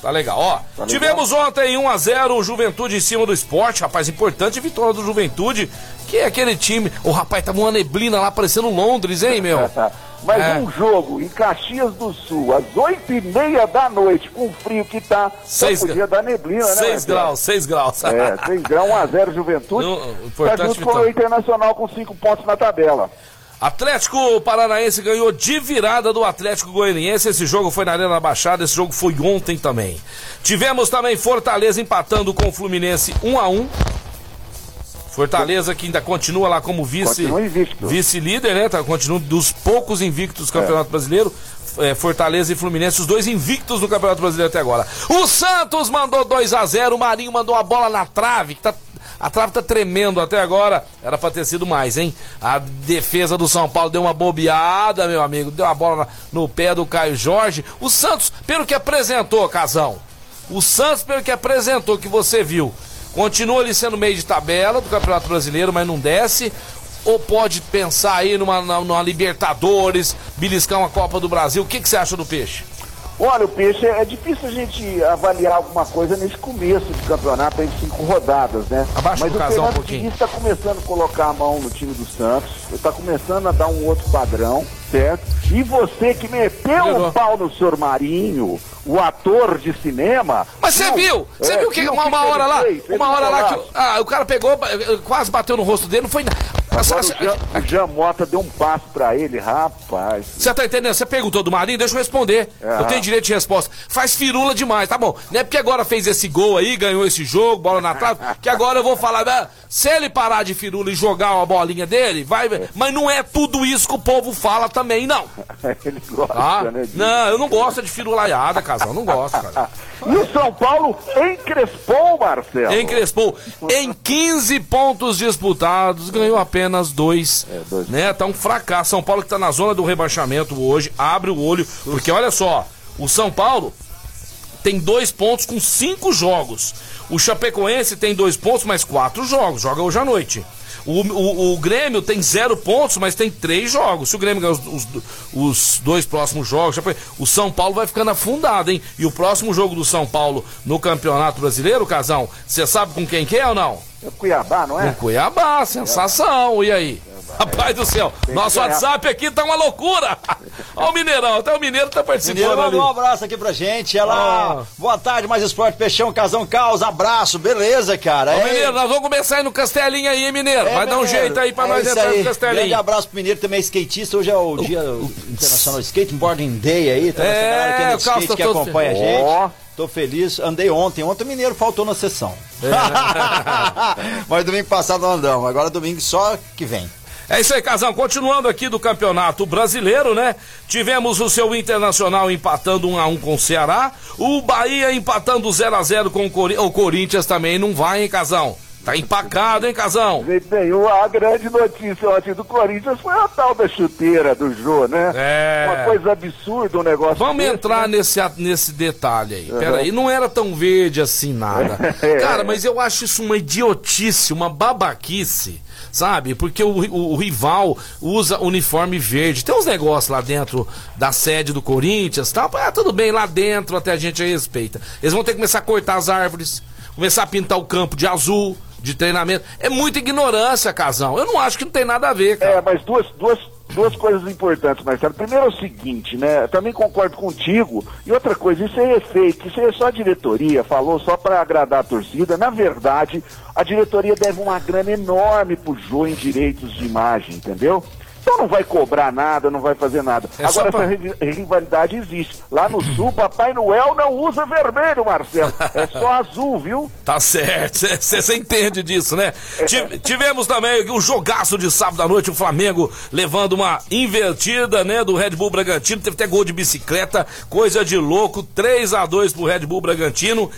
Tá legal, ó. legal. Tivemos ontem 1x0 o Juventude em cima do esporte, rapaz, importante vitória do Juventude, que é aquele time. O rapaz, tava uma neblina lá parecendo Londres, hein, meu? *laughs* Mas É. um jogo em Caxias do Sul, às oito e meia da noite, com o frio que tá, Seis podia dar neblina, né? 6 Marcelo? graus, 6 graus. É, 6 graus, 1x0 Juventude. *laughs* Não, tá junto com o Internacional com 5 pontos na tabela. Atlético Paranaense ganhou de virada do Atlético Goianiense. Esse jogo foi na Arena Baixada, esse jogo foi ontem também. Tivemos também Fortaleza empatando com o Fluminense 1 a 1 Fortaleza que ainda continua lá como vice invicto. vice-líder, né? Tá, continua dos poucos invictos do Campeonato Brasileiro. É, Fortaleza e Fluminense, os dois invictos no Campeonato Brasileiro até agora. O Santos mandou 2 a 0 o Marinho mandou a bola na trave, que tá a trave tá tremendo até agora. Era pra ter sido mais, hein? A defesa do São Paulo deu uma bobeada, meu amigo. Deu uma bola no pé do Caio Jorge. O Santos, pelo que apresentou, Casão. O Santos, pelo que apresentou, que você viu, continua ali sendo meio de tabela do Campeonato Brasileiro, mas não desce. Ou pode pensar aí numa, numa Libertadores, beliscar uma Copa do Brasil. O que, que você acha do peixe? Olha, o Peixe, é difícil a gente avaliar alguma coisa nesse começo de campeonato, de cinco rodadas, né? Abaixa Mas o o casal um pouquinho. Está começando a colocar a mão no time do Santos, está começando a dar um outro padrão, certo? E você que meteu o pau no senhor Marinho, o ator de cinema... Mas você viu? Você É, viu que uma, uma hora lá, uma um hora lá que ah, o cara pegou, quase bateu no rosto dele, não foi nada. Agora o Jean, o Jean Mota deu um passo pra ele, rapaz. Você tá entendendo? Você perguntou do Marinho, deixa eu responder. Aham. Eu tenho direito de resposta. Faz firula demais, tá bom? Não é porque agora fez esse gol aí, ganhou esse jogo, bola na trave, *laughs* que agora eu vou falar, né? se ele parar de firula e jogar uma bolinha dele, vai. Mas não é tudo isso que o povo fala também, não. *laughs* ele gosta, Tá? né? disso. Não, eu não gosto de firulaiada, casal. Não gosto, cara. *laughs* E o São Paulo encrespou, Marcelo. Encrespou em 15 pontos disputados, ganhou apenas dois. dois. Né? Tá um fracasso. São Paulo que tá na zona do rebaixamento hoje, abre o olho, porque olha só, o São Paulo tem dois pontos com cinco jogos. O Chapecoense tem dois pontos, mais quatro jogos, joga hoje à noite. O, o, o Grêmio tem zero pontos, mas tem três jogos. Se o Grêmio ganhar os, os, os dois próximos jogos, o São Paulo vai ficando afundado, hein? E o próximo jogo do São Paulo no Campeonato Brasileiro, Casão, você sabe com quem que é ou não? É Cuiabá, não é? Com Cuiabá, sensação. E aí? Rapaz do céu, nosso. WhatsApp aqui tá uma loucura. Olha o Mineirão, até o Mineiro tá Mineiro participando ali. mandou um abraço aqui pra gente. Ela. Ah. Boa tarde, mais esporte, Peixão, Casão Caos. Abraço, beleza, cara? Ô, É- Mineiro, nós vamos começar aí no Castelinho aí, hein, Mineiro? é, Vai dar um Mineiro. jeito aí pra É nós entrar aí. no Grande Castelinho. abraço pro Mineiro, também é skatista. Hoje é o dia internacional Skateboarding Day aí. Tá É, galera que é o do skate que todo acompanha a gente. Ó. Tô feliz. Andei ontem. Ontem o Mineiro faltou na sessão. *laughs* *laughs* Mas domingo passado não andamos. Agora domingo só que vem. É isso aí, Casão. Continuando aqui do Campeonato Brasileiro, né? Tivemos o seu Internacional empatando 1 a 1 com o Ceará. O Bahia empatando 0 a 0 com o Corinthians. O Corinthians também não vai, hein, Casão? Tá empacado, hein, Casão? Nenhum. A grande notícia ontem do Corinthians foi a tal da chuteira do Jô, né? É. Uma coisa absurda um negócio Vamos desse, entrar né? nesse, nesse detalhe aí. Peraí, não era tão verde assim nada. *laughs* É. Cara, mas eu acho isso uma idiotice, uma babaquice, sabe? Porque o, o- o rival usa uniforme verde. Tem uns negócios lá dentro da sede do Corinthians, tá? Ah, tudo bem, lá dentro até a gente respeita. Eles vão ter que começar a cortar as árvores, começar a pintar o campo de azul, de treinamento. É muita ignorância, casão. Eu não acho que não tem nada a ver, cara. É, mas duas, duas, duas coisas importantes, Marcelo. Primeiro é o seguinte, né? Eu também concordo contigo. E outra coisa, isso é fake, isso é só a diretoria, falou só para agradar a torcida. Na verdade, a diretoria deve uma grana enorme pro Jô em direitos de imagem, entendeu? Então não vai cobrar nada, não vai fazer nada. É Agora pra- essa ri- rivalidade existe. Lá no sul, Papai Noel não usa vermelho, Marcelo. É só *laughs* azul, viu? Tá certo, você entende disso, né? Ti- Tivemos também o jogaço de sábado à noite, o Flamengo levando uma invertida, né, do Red Bull Bragantino, teve até gol de bicicleta, coisa de louco, 3 a 2 pro Red Bull Bragantino.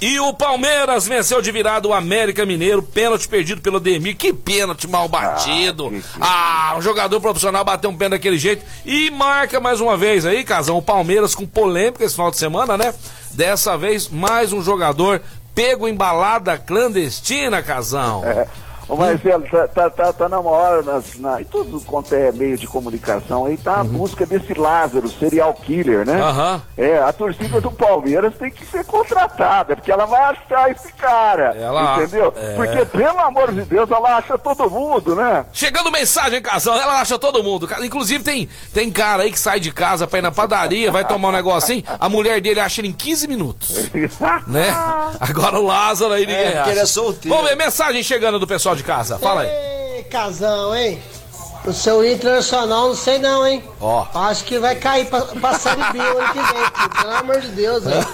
E, e o Palmeiras venceu de virada o América Mineiro, pênalti perdido pelo Demir, que pênalti mal batido. que- Ah, um jogador profissional bateu um pé daquele jeito e marca mais uma vez aí, Casão, o Palmeiras com polêmica esse final de semana, né? Dessa vez, mais um jogador pego em balada clandestina, Casão. É. *laughs* Ô Marcelo, tá, tá, tá, tá na hora, nas, na, e tudo quanto é meio de comunicação aí, tá a busca desse Lázaro, serial killer, né? Uhum. É, a torcida do Palmeiras tem que ser contratada, porque ela vai achar esse cara, Ela- entendeu? é. Porque, pelo amor de Deus, ela acha todo mundo, né? Chegando mensagem, Casão, ela acha todo mundo. Inclusive tem, tem cara aí que sai de casa pra ir na padaria, vai tomar um negocinho, a mulher dele acha ele em 15 minutos. *laughs* Né? Agora o Lázaro aí ninguém É, acha. ele é solteiro. Vamos ver, mensagem chegando do pessoal de casa. Fala aí. Ei, casão, hein? O seu internacional, não sei não, hein? Ó. Acho que vai cair pra, pra Série B o ano que vem, pelo amor de Deus, hein?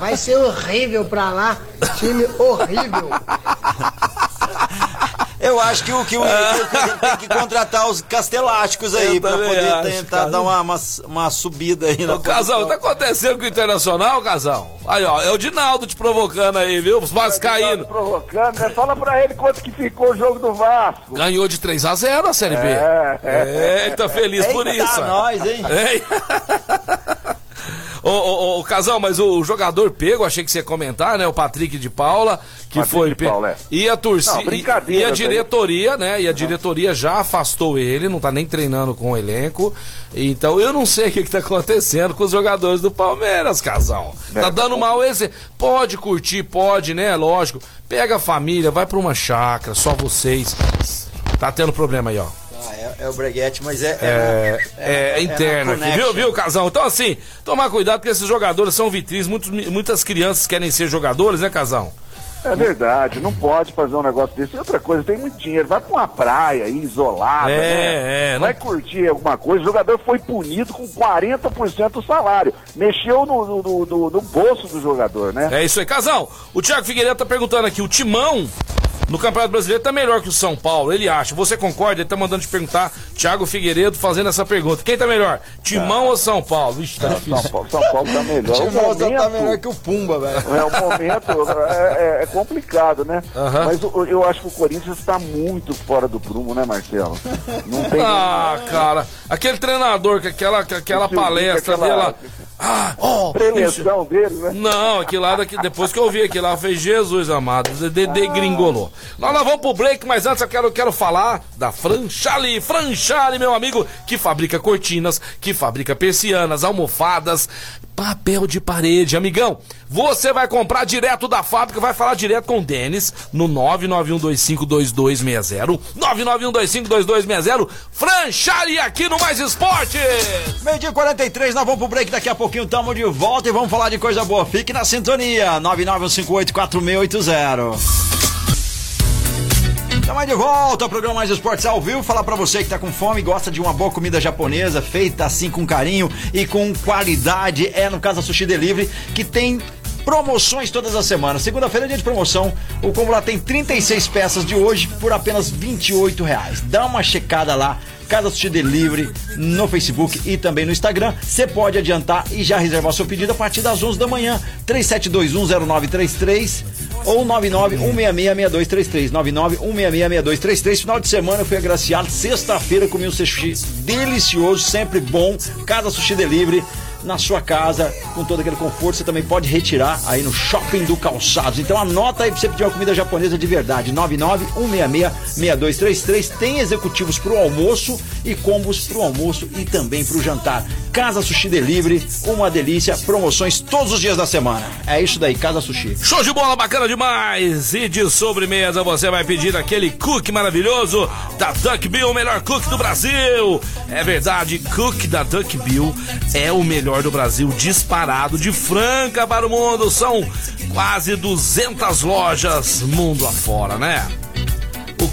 Vai ser horrível pra lá. Time horrível. *laughs* Eu acho que o que o, *laughs* que tem que contratar os castelásticos aí também poder acho, tentar cara. dar uma, uma, uma subida aí na Ô, Casal, tá acontecendo com o Internacional, Casal? Aí, ó, é o Dinaldo te provocando aí, viu? Os Vascaínos. Provocando, né? Fala pra ele quanto que ficou o jogo do Vasco. Ganhou de 3 a 0 a Série B. É, É, ele tá feliz por isso. nós, hein? Ei. *laughs* Ô, ô, ô, Casal, mas o jogador pego, achei que você ia comentar, né? O Patrick de Paula, que Patrick foi de. Paula, é. E a torcida. Brincadeira, E a velho. diretoria, né? E a diretoria já afastou ele, não tá nem treinando com o elenco. Então eu não sei o que, que tá acontecendo com os jogadores do Palmeiras, Casal. Tá É, dando mal esse. Pode curtir, pode, né? Lógico. Pega a família, vai pra uma chácara, só vocês. Tá tendo problema aí, ó. Ah, é, é o breguete, mas é. É, é, na interno aqui, viu, viu, Casão? Então, assim, tomar cuidado porque esses jogadores são vitrines. Muitos, muitas crianças querem ser jogadores, né, Casão? É verdade, não pode fazer um negócio desse. E outra coisa, tem muito dinheiro. Vai pra uma praia aí, isolada, É, né? é, Vai não- curtir alguma coisa. O jogador foi punido com 40% do salário. Mexeu no, no, no- no- no bolso do jogador, né? É isso aí, Casão. O Thiago Figueiredo tá perguntando aqui: o Timão no Campeonato Brasileiro tá melhor que o São Paulo, ele acha. Você concorda? Ele tá mandando te perguntar, Thiago Figueiredo fazendo essa pergunta. Quem tá melhor, Timão ou São Paulo? Ixi, tá São difícil. Paulo, São Paulo tá melhor. O O Moza tá momento- melhor que o Pumba, velho. É, o momento é, é- é complicado, né? Aham. Mas o- eu acho que o Corinthians está muito fora do prumo, né, Marcelo? Não tem. *laughs* Ah, cara, aquele treinador com aquela, com aquela palestra aquela- dela. Ah, ó, isso- preleção dele, né? Não, aquilo lá, daqui, depois que eu vi aquilo lá, fez Jesus amado, de, de, degringolou. Nós, nós vamos pro break, mas antes eu quero, quero falar da Franchale. Franchale, meu amigo, que fabrica cortinas, que fabrica persianas, almofadas, papel de parede. Amigão, você vai comprar direto da fábrica, vai falar direto com o Denis no 991252260. 991252260. Franchale aqui no Mais Esporte. Meio-dia 43, nós vamos pro break daqui a pouquinho, tamo de volta e vamos falar de coisa boa. Fique na sintonia, 991584680. Estamos de volta ao programa Mais Esportes ao vivo. Falar pra você que tá com fome e gosta de uma boa comida japonesa, feita assim com carinho e com qualidade. É no Casa Sushi Delivery, que tem promoções todas as semanas. Segunda-feira é dia de promoção. O combo lá tem 36 peças de hoje por apenas 28 reais. Dá uma checada lá. Casa Sushi Delivery no Facebook e também no Instagram. Você pode adiantar e já reservar seu pedido a partir das 11 da manhã. 37210933 ou 991666233. 991666233. Final de semana eu fui agraciado. Sexta-feira comi um sushi delicioso, sempre bom. Casa Sushi Delivery na sua casa, com todo aquele conforto, você também pode retirar aí no Shopping do Calçados. Então anota aí pra você pedir uma comida japonesa de verdade. 991666233. Tem executivos pro almoço e combos pro almoço e também pro jantar. Casa Sushi Delivery, uma delícia, promoções todos os dias da semana. É isso daí, Casa Sushi. Show de bola, bacana demais! E de sobremesa você vai pedir aquele cookie maravilhoso da Duck Bill, o melhor cookie do Brasil! É verdade, cookie da Duck Bill é o melhor do Brasil, disparado de Franca para o mundo. São quase 200 lojas mundo afora, né?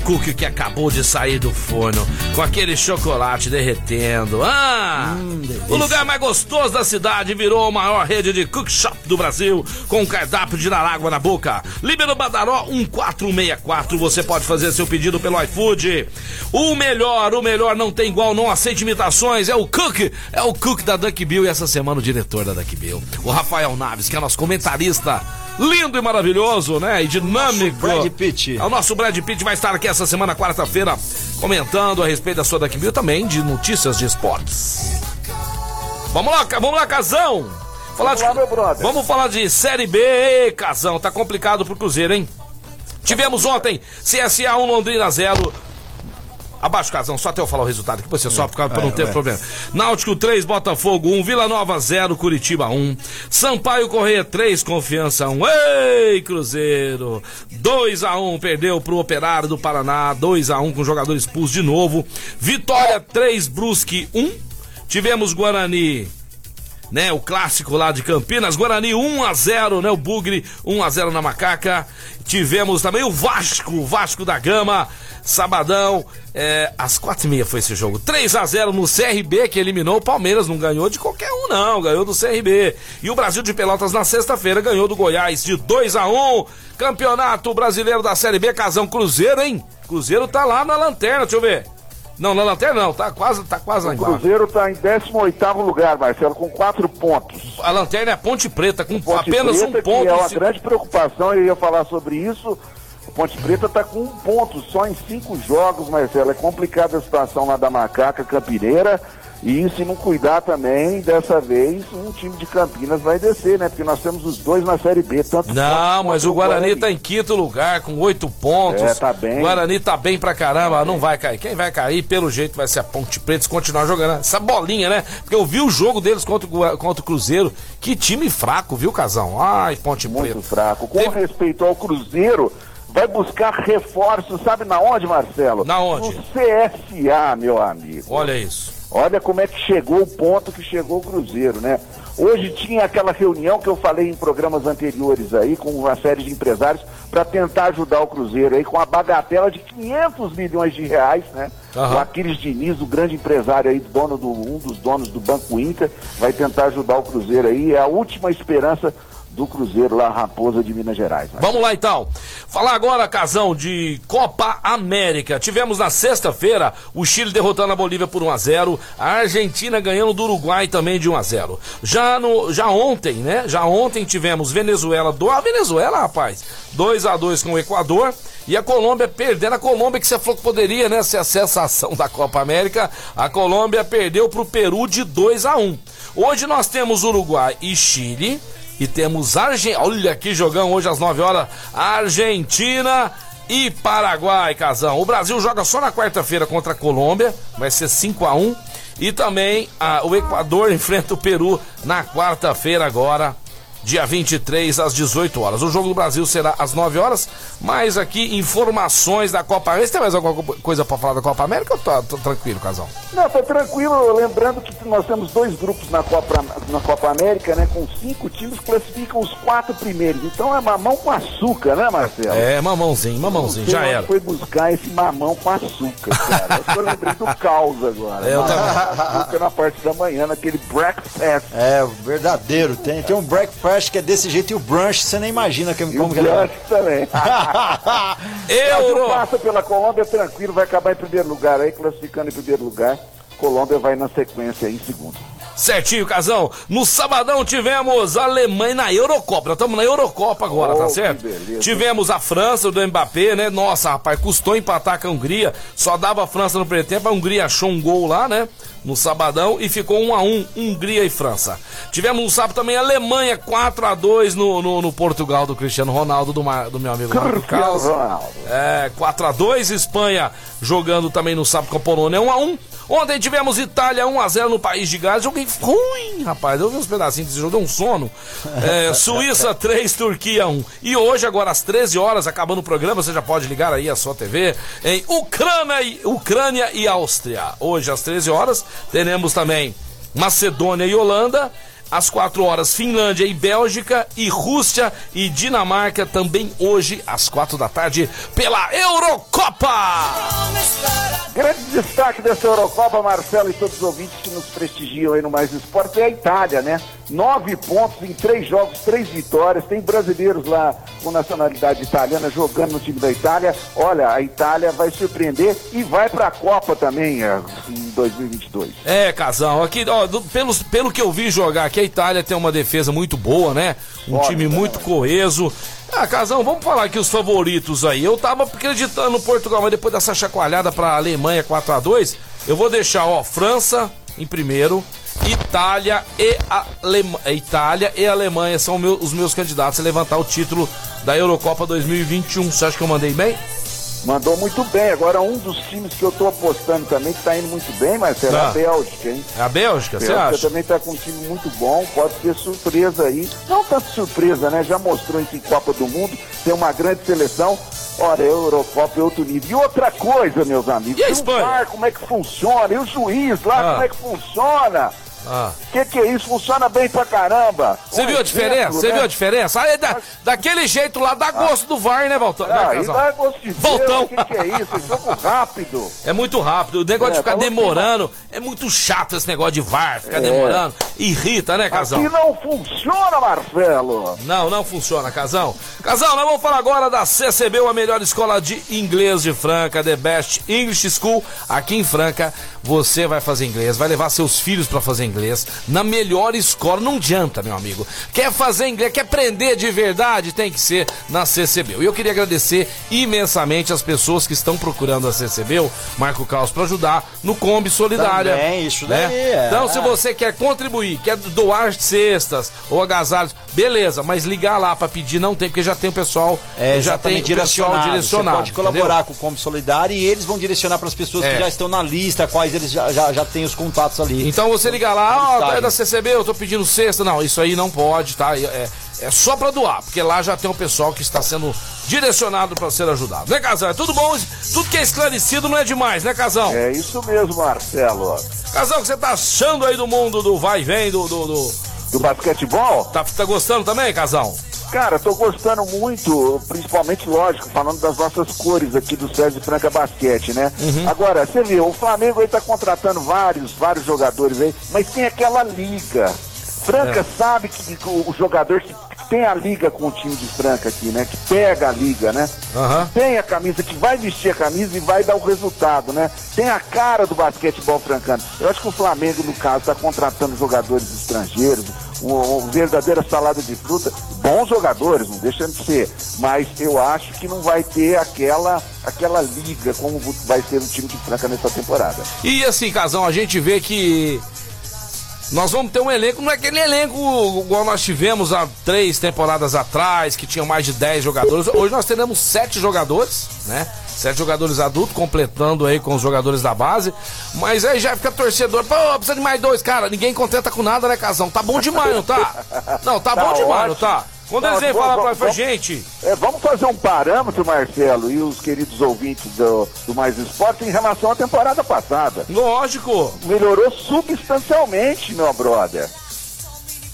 Cookie que acabou de sair do forno, com aquele chocolate derretendo. Ah! o lugar mais gostoso da cidade virou a maior rede de cook shop do Brasil, com um cardápio de dar água na boca. Libero Badaró 1464, você pode fazer seu pedido pelo iFood. O melhor, o melhor não tem igual, não aceite imitações, é o Cook, é o Cook da Duck Bill e essa semana o diretor da Duck Bill, o Rafael Naves, que é nosso comentarista lindo e maravilhoso, né? E dinâmico. Brad Pitt. O nosso Brad Pitt vai estar aqui essa semana, quarta-feira, comentando a respeito da sua Duck Bill também de notícias de esportes. Vamos lá, vamos lá, Casão! Falar Vamos lá, meu brother. Vamos falar de Série B, Ei, Casão, tá complicado pro Cruzeiro, hein? Tivemos ontem CSA 1 Londrina 0. Abaixo, Casão, só até eu falar o resultado, que você só pra, pra não ter problema. Náutico 3, Botafogo 1, Vila Nova 0, Curitiba 1. Sampaio Correia 3, Confiança 1. Ei, Cruzeiro! 2 a 1 perdeu pro Operário do Paraná, 2 a 1 com jogador expulso de novo. Vitória 3, Brusque 1. Tivemos Guarani né? O clássico lá de Campinas, Guarani 1 a 0, né? O Bugre 1 a 0 na Macaca. Tivemos também o Vasco, Vasco da Gama, sabadão, é, às quatro e meia foi esse jogo. 3 a 0 no CRB, que eliminou o Palmeiras, não ganhou de qualquer um não, ganhou do CRB. E o Brasil de Pelotas na sexta-feira ganhou do Goiás de 2 a 1 Campeonato Brasileiro da Série B, Casão Cruzeiro, hein? Cruzeiro tá lá na lanterna, deixa eu ver. Não, na lanterna não, tá quase, tá quase lá O embaixo. Cruzeiro está em 18º lugar, Marcelo, com quatro pontos. A lanterna é Ponte Preta, com Ponte apenas Preta, um ponto. É uma cima- grande preocupação, eu ia falar sobre isso. O Ponte Preta está com um ponto só em cinco jogos, Marcelo. É complicada a situação lá da Macaca Campineira. E se não cuidar também, dessa vez, um time de Campinas vai descer, né? Porque nós temos os dois na Série B. Tanto Não, mas o Guarani tá em quinto lugar, com oito pontos. É, tá bem. O Guarani tá bem pra caramba, não vai cair. Quem vai cair, pelo jeito, vai ser a Ponte Preta se continuar jogando essa bolinha, né? Porque eu vi o jogo deles contra contra o Cruzeiro. Que time fraco, viu, Casão? Ai, Ponte muito Preta. fraco. Com Teve- respeito ao Cruzeiro, vai buscar reforço, sabe na onde, Marcelo? Na onde? No CSA, meu amigo. Olha isso. Olha como é que chegou o ponto que chegou o Cruzeiro, né? Hoje tinha aquela reunião que eu falei em programas anteriores aí, com uma série de empresários, para tentar ajudar o Cruzeiro aí com a bagatela de 500 milhões de reais, né? Aham. O Aquiles Diniz, o grande empresário aí, dono do, um dos donos do Banco Inter, vai tentar ajudar o Cruzeiro aí. É a última esperança do Cruzeiro lá, Raposa de Minas Gerais. né? Vamos lá então. Falar agora, Casão, de Copa América. Tivemos na sexta-feira o Chile derrotando a Bolívia por 1 a 0 a Argentina ganhando do Uruguai também de 1 a 0 Já, no, já ontem, né? Já ontem tivemos Venezuela do. A Venezuela, rapaz, 2 a 2 com o Equador. E a Colômbia perdendo. A Colômbia que você falou que poderia, né, ser a sensação da Copa América. A Colômbia perdeu pro Peru de 2 a 1 Hoje nós temos Uruguai e Chile. E temos Argentina. Olha que jogão hoje às 9 horas. Argentina e Paraguai, Casão. O Brasil joga só na quarta-feira contra a Colômbia. Vai ser 5 a 1 E também ah, o Equador *laughs* enfrenta o Peru na quarta-feira agora. Dia 23 às 18 horas. O jogo do Brasil será às 9 horas. Mas aqui informações da Copa América. Você tem mais alguma coisa pra falar da Copa América ou tá, tô tranquilo, Casão? Não, tá tranquilo. Lembrando que nós temos dois grupos na Copa, na Copa América, né? Com cinco times classificam os quatro primeiros. Então é mamão com açúcar, né, Marcelo? É, mamãozinho, mamãozinho, já era. foi buscar esse mamão com açúcar, cara. Eu tô lembrando do caos agora. É, eu Mamão também. com açúcar na parte da manhã, naquele breakfast. É, o verdadeiro. Tem, tem um breakfast que é desse jeito e o brunch você nem imagina que, o como que é. brunch também. *laughs* Euro! passa pela Colômbia tranquilo, vai acabar em primeiro lugar aí, classificando em primeiro lugar. Colômbia vai na sequência aí em segundo. Certinho, Casão. No sabadão tivemos a Alemanha na Eurocopa. Nós estamos na Eurocopa agora, Oh, tá certo? Tivemos a França do Mbappé, né? Nossa, rapaz, custou empatar com a Hungria. Só dava a França no primeiro tempo. A Hungria achou um gol lá, né? no sabadão e ficou 1 a 1 Hungria e França. Tivemos no sábado também Alemanha 4 a 2 no, no, no Portugal do Cristiano Ronaldo, do, Mar, do meu amigo Marco Carlos. É, 4 a 2 Espanha jogando também no sábado com a Polônia 1 a 1 Ontem tivemos Itália 1x0 no País de Gales. Joguei ruim, rapaz. Eu vi uns pedacinhos desse jogo, deu um sono. É, *laughs* Suíça 3, Turquia 1. E hoje, agora às 13 horas, acabando o programa, você já pode ligar aí a sua TV em Ucrânia e, Ucrânia e Áustria. Hoje às 13 horas, teremos também Macedônia e Holanda. Às 4 horas, Finlândia e Bélgica, e Rússia e Dinamarca também hoje, às 4 da tarde, pela Eurocopa! Grande destaque dessa Eurocopa, Marcelo e todos os ouvintes que nos prestigiam aí no Mais Esporte, é a Itália, né? Nove pontos em três jogos, três vitórias. Tem brasileiros lá com nacionalidade italiana jogando no time da Itália. Olha, a Itália vai surpreender e vai para a Copa também é, em 2022. É, Casal, aqui, ó, do, pelos, pelo que eu vi jogar aqui, a Itália tem uma defesa muito boa, né? Um time muito coeso. Ah, Casão, vamos falar aqui os favoritos aí. Eu tava acreditando no Portugal, mas depois dessa chacoalhada pra Alemanha 4 a 2 eu vou deixar, ó, França em primeiro, Itália e Alema... Itália e Alemanha são meu- os meus candidatos a levantar o título da Eurocopa 2021. Você acha que eu mandei bem? Mandou muito bem. Agora, um dos times que eu tô apostando também, que tá indo muito bem, Marcelo, é Tá. a Bélgica, hein? É a Bélgica, você Bélgica acha? também tá com um time muito bom, pode ser surpresa aí. Não tanto surpresa, né? Já mostrou em Copa do Mundo, tem uma grande seleção. Ora, a Eurocopa é outro nível. E outra coisa, meus amigos, E a o Espanha? VAR, como é que funciona? E o juiz lá, Ah. como é que funciona? Ah. Que que é isso? Funciona bem pra caramba. Você viu a diferença? Você né? viu a diferença? Aí, da- daquele jeito lá dá gosto do VAR, né, Valtão? Ah, né, dá gosto de Voltão. O que, que é isso? É jogo rápido. É muito rápido, o negócio É, de ficar tá louco, demorando. É muito chato esse negócio de VAR, ficar É. demorando. Irrita, né, Casal? Aqui não funciona, Marcelo. Não, não funciona, Casal. Casal, nós vamos falar agora da CCB, a melhor escola de inglês de Franca, The Best English School. Aqui em Franca, você vai fazer inglês, vai levar seus filhos pra fazer inglês na melhor escola. Não adianta, meu amigo. Quer fazer inglês, quer aprender de verdade, tem que ser na CCB. E eu queria agradecer imensamente as pessoas que estão procurando a CCB, o Marco Caos, para ajudar no Kombi Solidária. Também, isso né? daí, é. Então, se você quer contribuir, quer doar cestas ou agasalhos, beleza, mas ligar lá pra pedir não tem, porque já tem o pessoal, É, já tem o pessoal direcionado. direcionado. Você pode colaborar entendeu? com o Combo Solidário e eles vão direcionar para as pessoas É. que já estão na lista, quais eles já, já, já têm os contatos ali. Então você liga lá, ó, é da CCB, eu tô pedindo cesta. Não, isso aí não pode, tá? É, é só pra doar, porque lá já tem o pessoal que está sendo direcionado pra ser ajudado. Né, Casal? É tudo bom? Tudo que é esclarecido não é demais, né, Casal? É isso mesmo, Marcelo. Casal, o que você tá achando aí do mundo do vai e vem, do. do, do- Do basquetebol? Tá, tá gostando também, Casal? Cara, tô gostando muito, principalmente, lógico, falando das nossas cores aqui do César Franca Basquete, né? Uhum. Agora, você viu, o Flamengo aí tá contratando vários, vários jogadores aí, mas tem aquela liga. Franca É. sabe que, o jogador que tem a liga com o time de Franca aqui, né? Que pega a liga, né? Aham. Tem a camisa, que vai vestir a camisa e vai dar o resultado, né? Tem a cara do basquetebol francano. Eu acho que o Flamengo, no caso, está contratando jogadores estrangeiros, uma, verdadeira salada de fruta. Bons jogadores, não deixa de ser. Mas eu acho que não vai ter aquela, aquela liga como vai ser o time de Franca nessa temporada. E assim, Casão, a gente vê que nós vamos ter um elenco, não é aquele elenco igual nós tivemos há três temporadas atrás, que tinha mais de 10 jogadores. Hoje nós teremos sete jogadores, né? Sete jogadores adultos, completando aí com os jogadores da base. Mas aí já fica torcedor, pô, precisa de mais dois, cara. Ninguém contenta com nada, né, Casão? Tá bom demais, não tá? Não, tá, Tá bom demais, não ótimo. tá? Quando eles vêm vamos- falar pra vamos- gente, É, vamos fazer um parâmetro, Marcelo, e os queridos ouvintes do, do Mais Esporte em relação à temporada passada. lógico. Melhorou substancialmente, meu brother.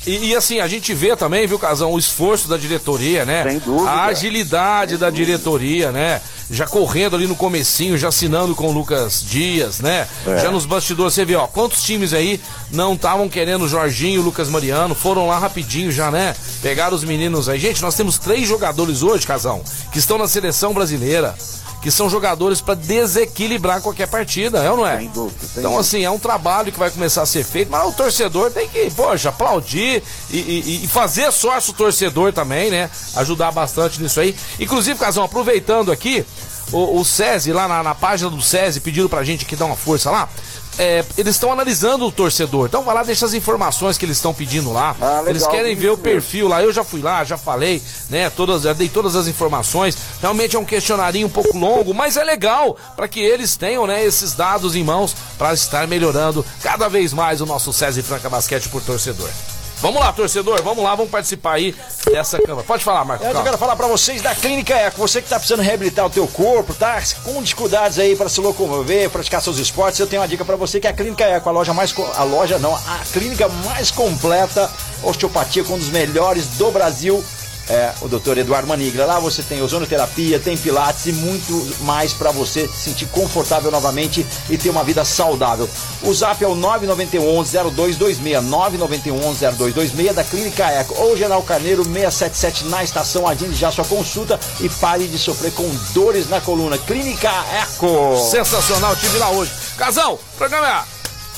E, e, assim, a gente vê também, viu, Casão, o esforço da diretoria, né? Sem dúvida. A agilidade da diretoria, né? Já correndo ali no comecinho, já assinando com o Lucas Dias, né? É. Já nos bastidores, você vê, ó, quantos times aí não estavam querendo o Jorginho e o Lucas Mariano, foram lá rapidinho já, né? Pegaram os meninos aí. Gente, nós temos três jogadores hoje, Casão, que estão na seleção brasileira. Que são jogadores pra desequilibrar qualquer partida, é ou não é? Sem dúvida, sem então, assim, é um trabalho que vai começar a ser feito, mas o torcedor tem que, poxa, aplaudir e, e- e fazer sócio torcedor também, né? Ajudar bastante nisso aí. Inclusive, Casão, aproveitando aqui, o, o SESI, lá na, na página do SESI, pediram pra gente aqui dar uma força lá. É, eles estão analisando o torcedor. Então vai lá, deixa as informações que eles estão pedindo lá. Ah, legal, eles querem ver o perfil lá. Eu já fui lá, já falei, né? Todas, já dei todas as informações. Realmente é um questionarinho um pouco longo, mas é legal para que eles tenham, né, esses dados em mãos para estar melhorando cada vez mais o nosso César Franca Basquete por torcedor. Vamos lá, torcedor, vamos lá, vamos participar aí dessa câmara. Pode falar, Marco. Eu quero falar pra vocês da Clínica Eco. Você que tá precisando reabilitar o teu corpo, tá com dificuldades aí para se locomover, praticar seus esportes, eu tenho uma dica pra você que é a Clínica Eco, a loja mais a loja não, a clínica mais completa osteopatia com um dos melhores do Brasil. É, o Dr. Eduardo Manigla. Lá você tem ozonoterapia, tem pilates e muito mais para você se sentir confortável novamente e ter uma vida saudável. O zap é o 991-0226, 991-0226 da Clínica Eco ou General Carneiro 677 na estação. Agende já sua consulta e pare de sofrer com dores na coluna. Clínica Eco. Sensacional, tive lá hoje. Casão, programa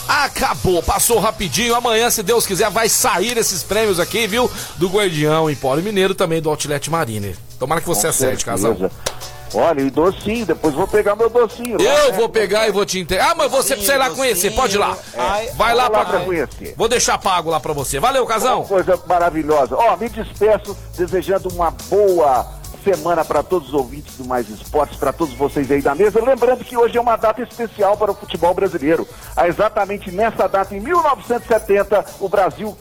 acabou, passou rapidinho. Amanhã, se Deus quiser, vai sair esses prêmios aqui, viu? Do Guardião Empório Mineiro também do Outlet Marine. Tomara que você acerte, Casão. Beleza. Olha, e docinho, depois vou pegar meu docinho. lá, Eu né? vou pegar e vou te entregar. Ah, mas você precisa ir lá conhecer, pode ir lá. Ai, Vai lá lá pra pra conhecer. Vou deixar pago lá pra você. Valeu, Uma Casão. coisa maravilhosa. Ó, me despeço desejando uma boa semana para todos os ouvintes do Mais Esportes, para todos vocês aí da mesa. Lembrando que hoje é uma data especial para o futebol brasileiro. Há exatamente nessa data, em 1970, o Brasil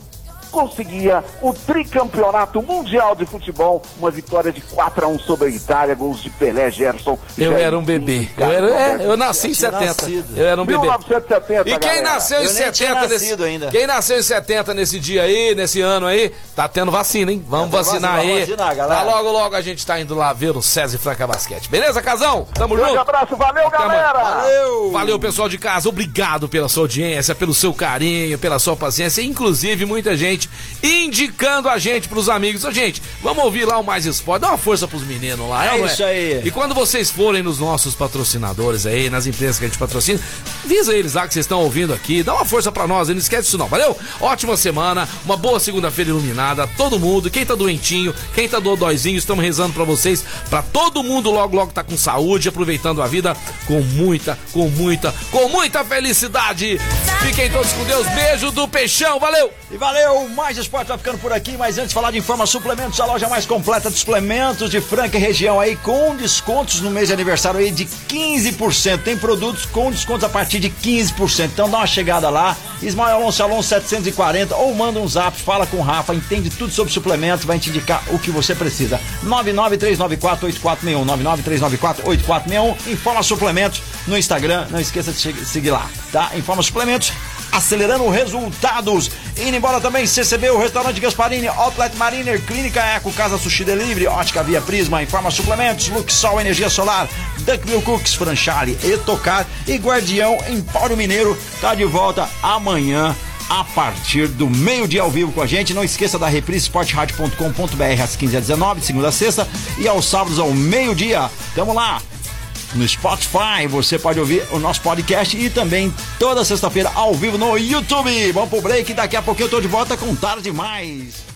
conseguia o tricampeonato mundial de futebol, uma vitória de 4 a 1 sobre a Itália, gols de Pelé, Gerson. Eu Jair era um bebê. Eu, era, é, eu nasci em tinha 70. nascido. Eu era um bebê. 1970, E quem galera. nasceu em Eu nem tinha 70 nesse, ainda. Quem nasceu em 70 nesse dia aí, nesse ano aí, tá tendo vacina, hein? Vamos Tá vacinar vacina, aí. vamos vacinar, galera. Tá logo, logo a gente tá indo lá ver o César e Franca Basquete. Beleza, Casão? Tamo Grande junto? abraço, valeu, Até amanhã. galera! Valeu! Valeu, pessoal de casa. Obrigado pela sua audiência, pelo seu carinho, pela sua paciência. Inclusive, muita gente indicando a gente pros amigos. Ô, gente, vamos ouvir lá o Mais Esporte. Dá uma força pros meninos lá, É não isso aí. E quando vocês forem nos nossos patrocinadores aí, nas empresas que a gente patrocina, avisa eles lá que vocês estão ouvindo aqui. Dá uma força pra nós, não esquece disso não, valeu? Ótima semana, uma boa segunda-feira iluminada. Todo mundo, quem tá doentinho, quem tá dodóizinho, estamos rezando pra vocês, pra todo mundo logo, logo tá com saúde, aproveitando a vida com muita, com muita, com muita felicidade. Fiquem todos com Deus. Beijo do Peixão, valeu! E valeu, mais esporte vai ficando por aqui, mas antes de falar de Informa Suplementos, a loja mais completa de suplementos de Franca e região aí, com descontos no mês de aniversário aí de 15%. Tem produtos com descontos a partir de 15%. Então dá uma chegada lá, Ismael Alonso Alonso 740, ou manda um zap, fala com o Rafa, entende tudo sobre suplementos, vai te indicar o que você precisa. 993948461, 993948461, Informa Suplementos no Instagram, não esqueça de seguir lá, tá? Informa Suplementos acelerando resultados. Indo embora também, CCB, o restaurante Gasparini, Outlet Mariner, Clínica Eco, Casa Sushi Delivery, Ótica Via Prisma, Informa Suplementos, Luxol Energia Solar, Duckville Cooks, Franchale, Etocar e Guardião Empório Mineiro. Tá de volta amanhã. A partir do meio-dia ao vivo com a gente. Não esqueça da reprise esportradio.com.br às 15 h 19 segunda a sexta, e aos sábados ao meio-dia. Tamo lá no Spotify. Você pode ouvir o nosso podcast e também toda sexta-feira ao vivo no YouTube. Vamos pro break. Daqui a pouquinho eu tô de volta com tarde demais.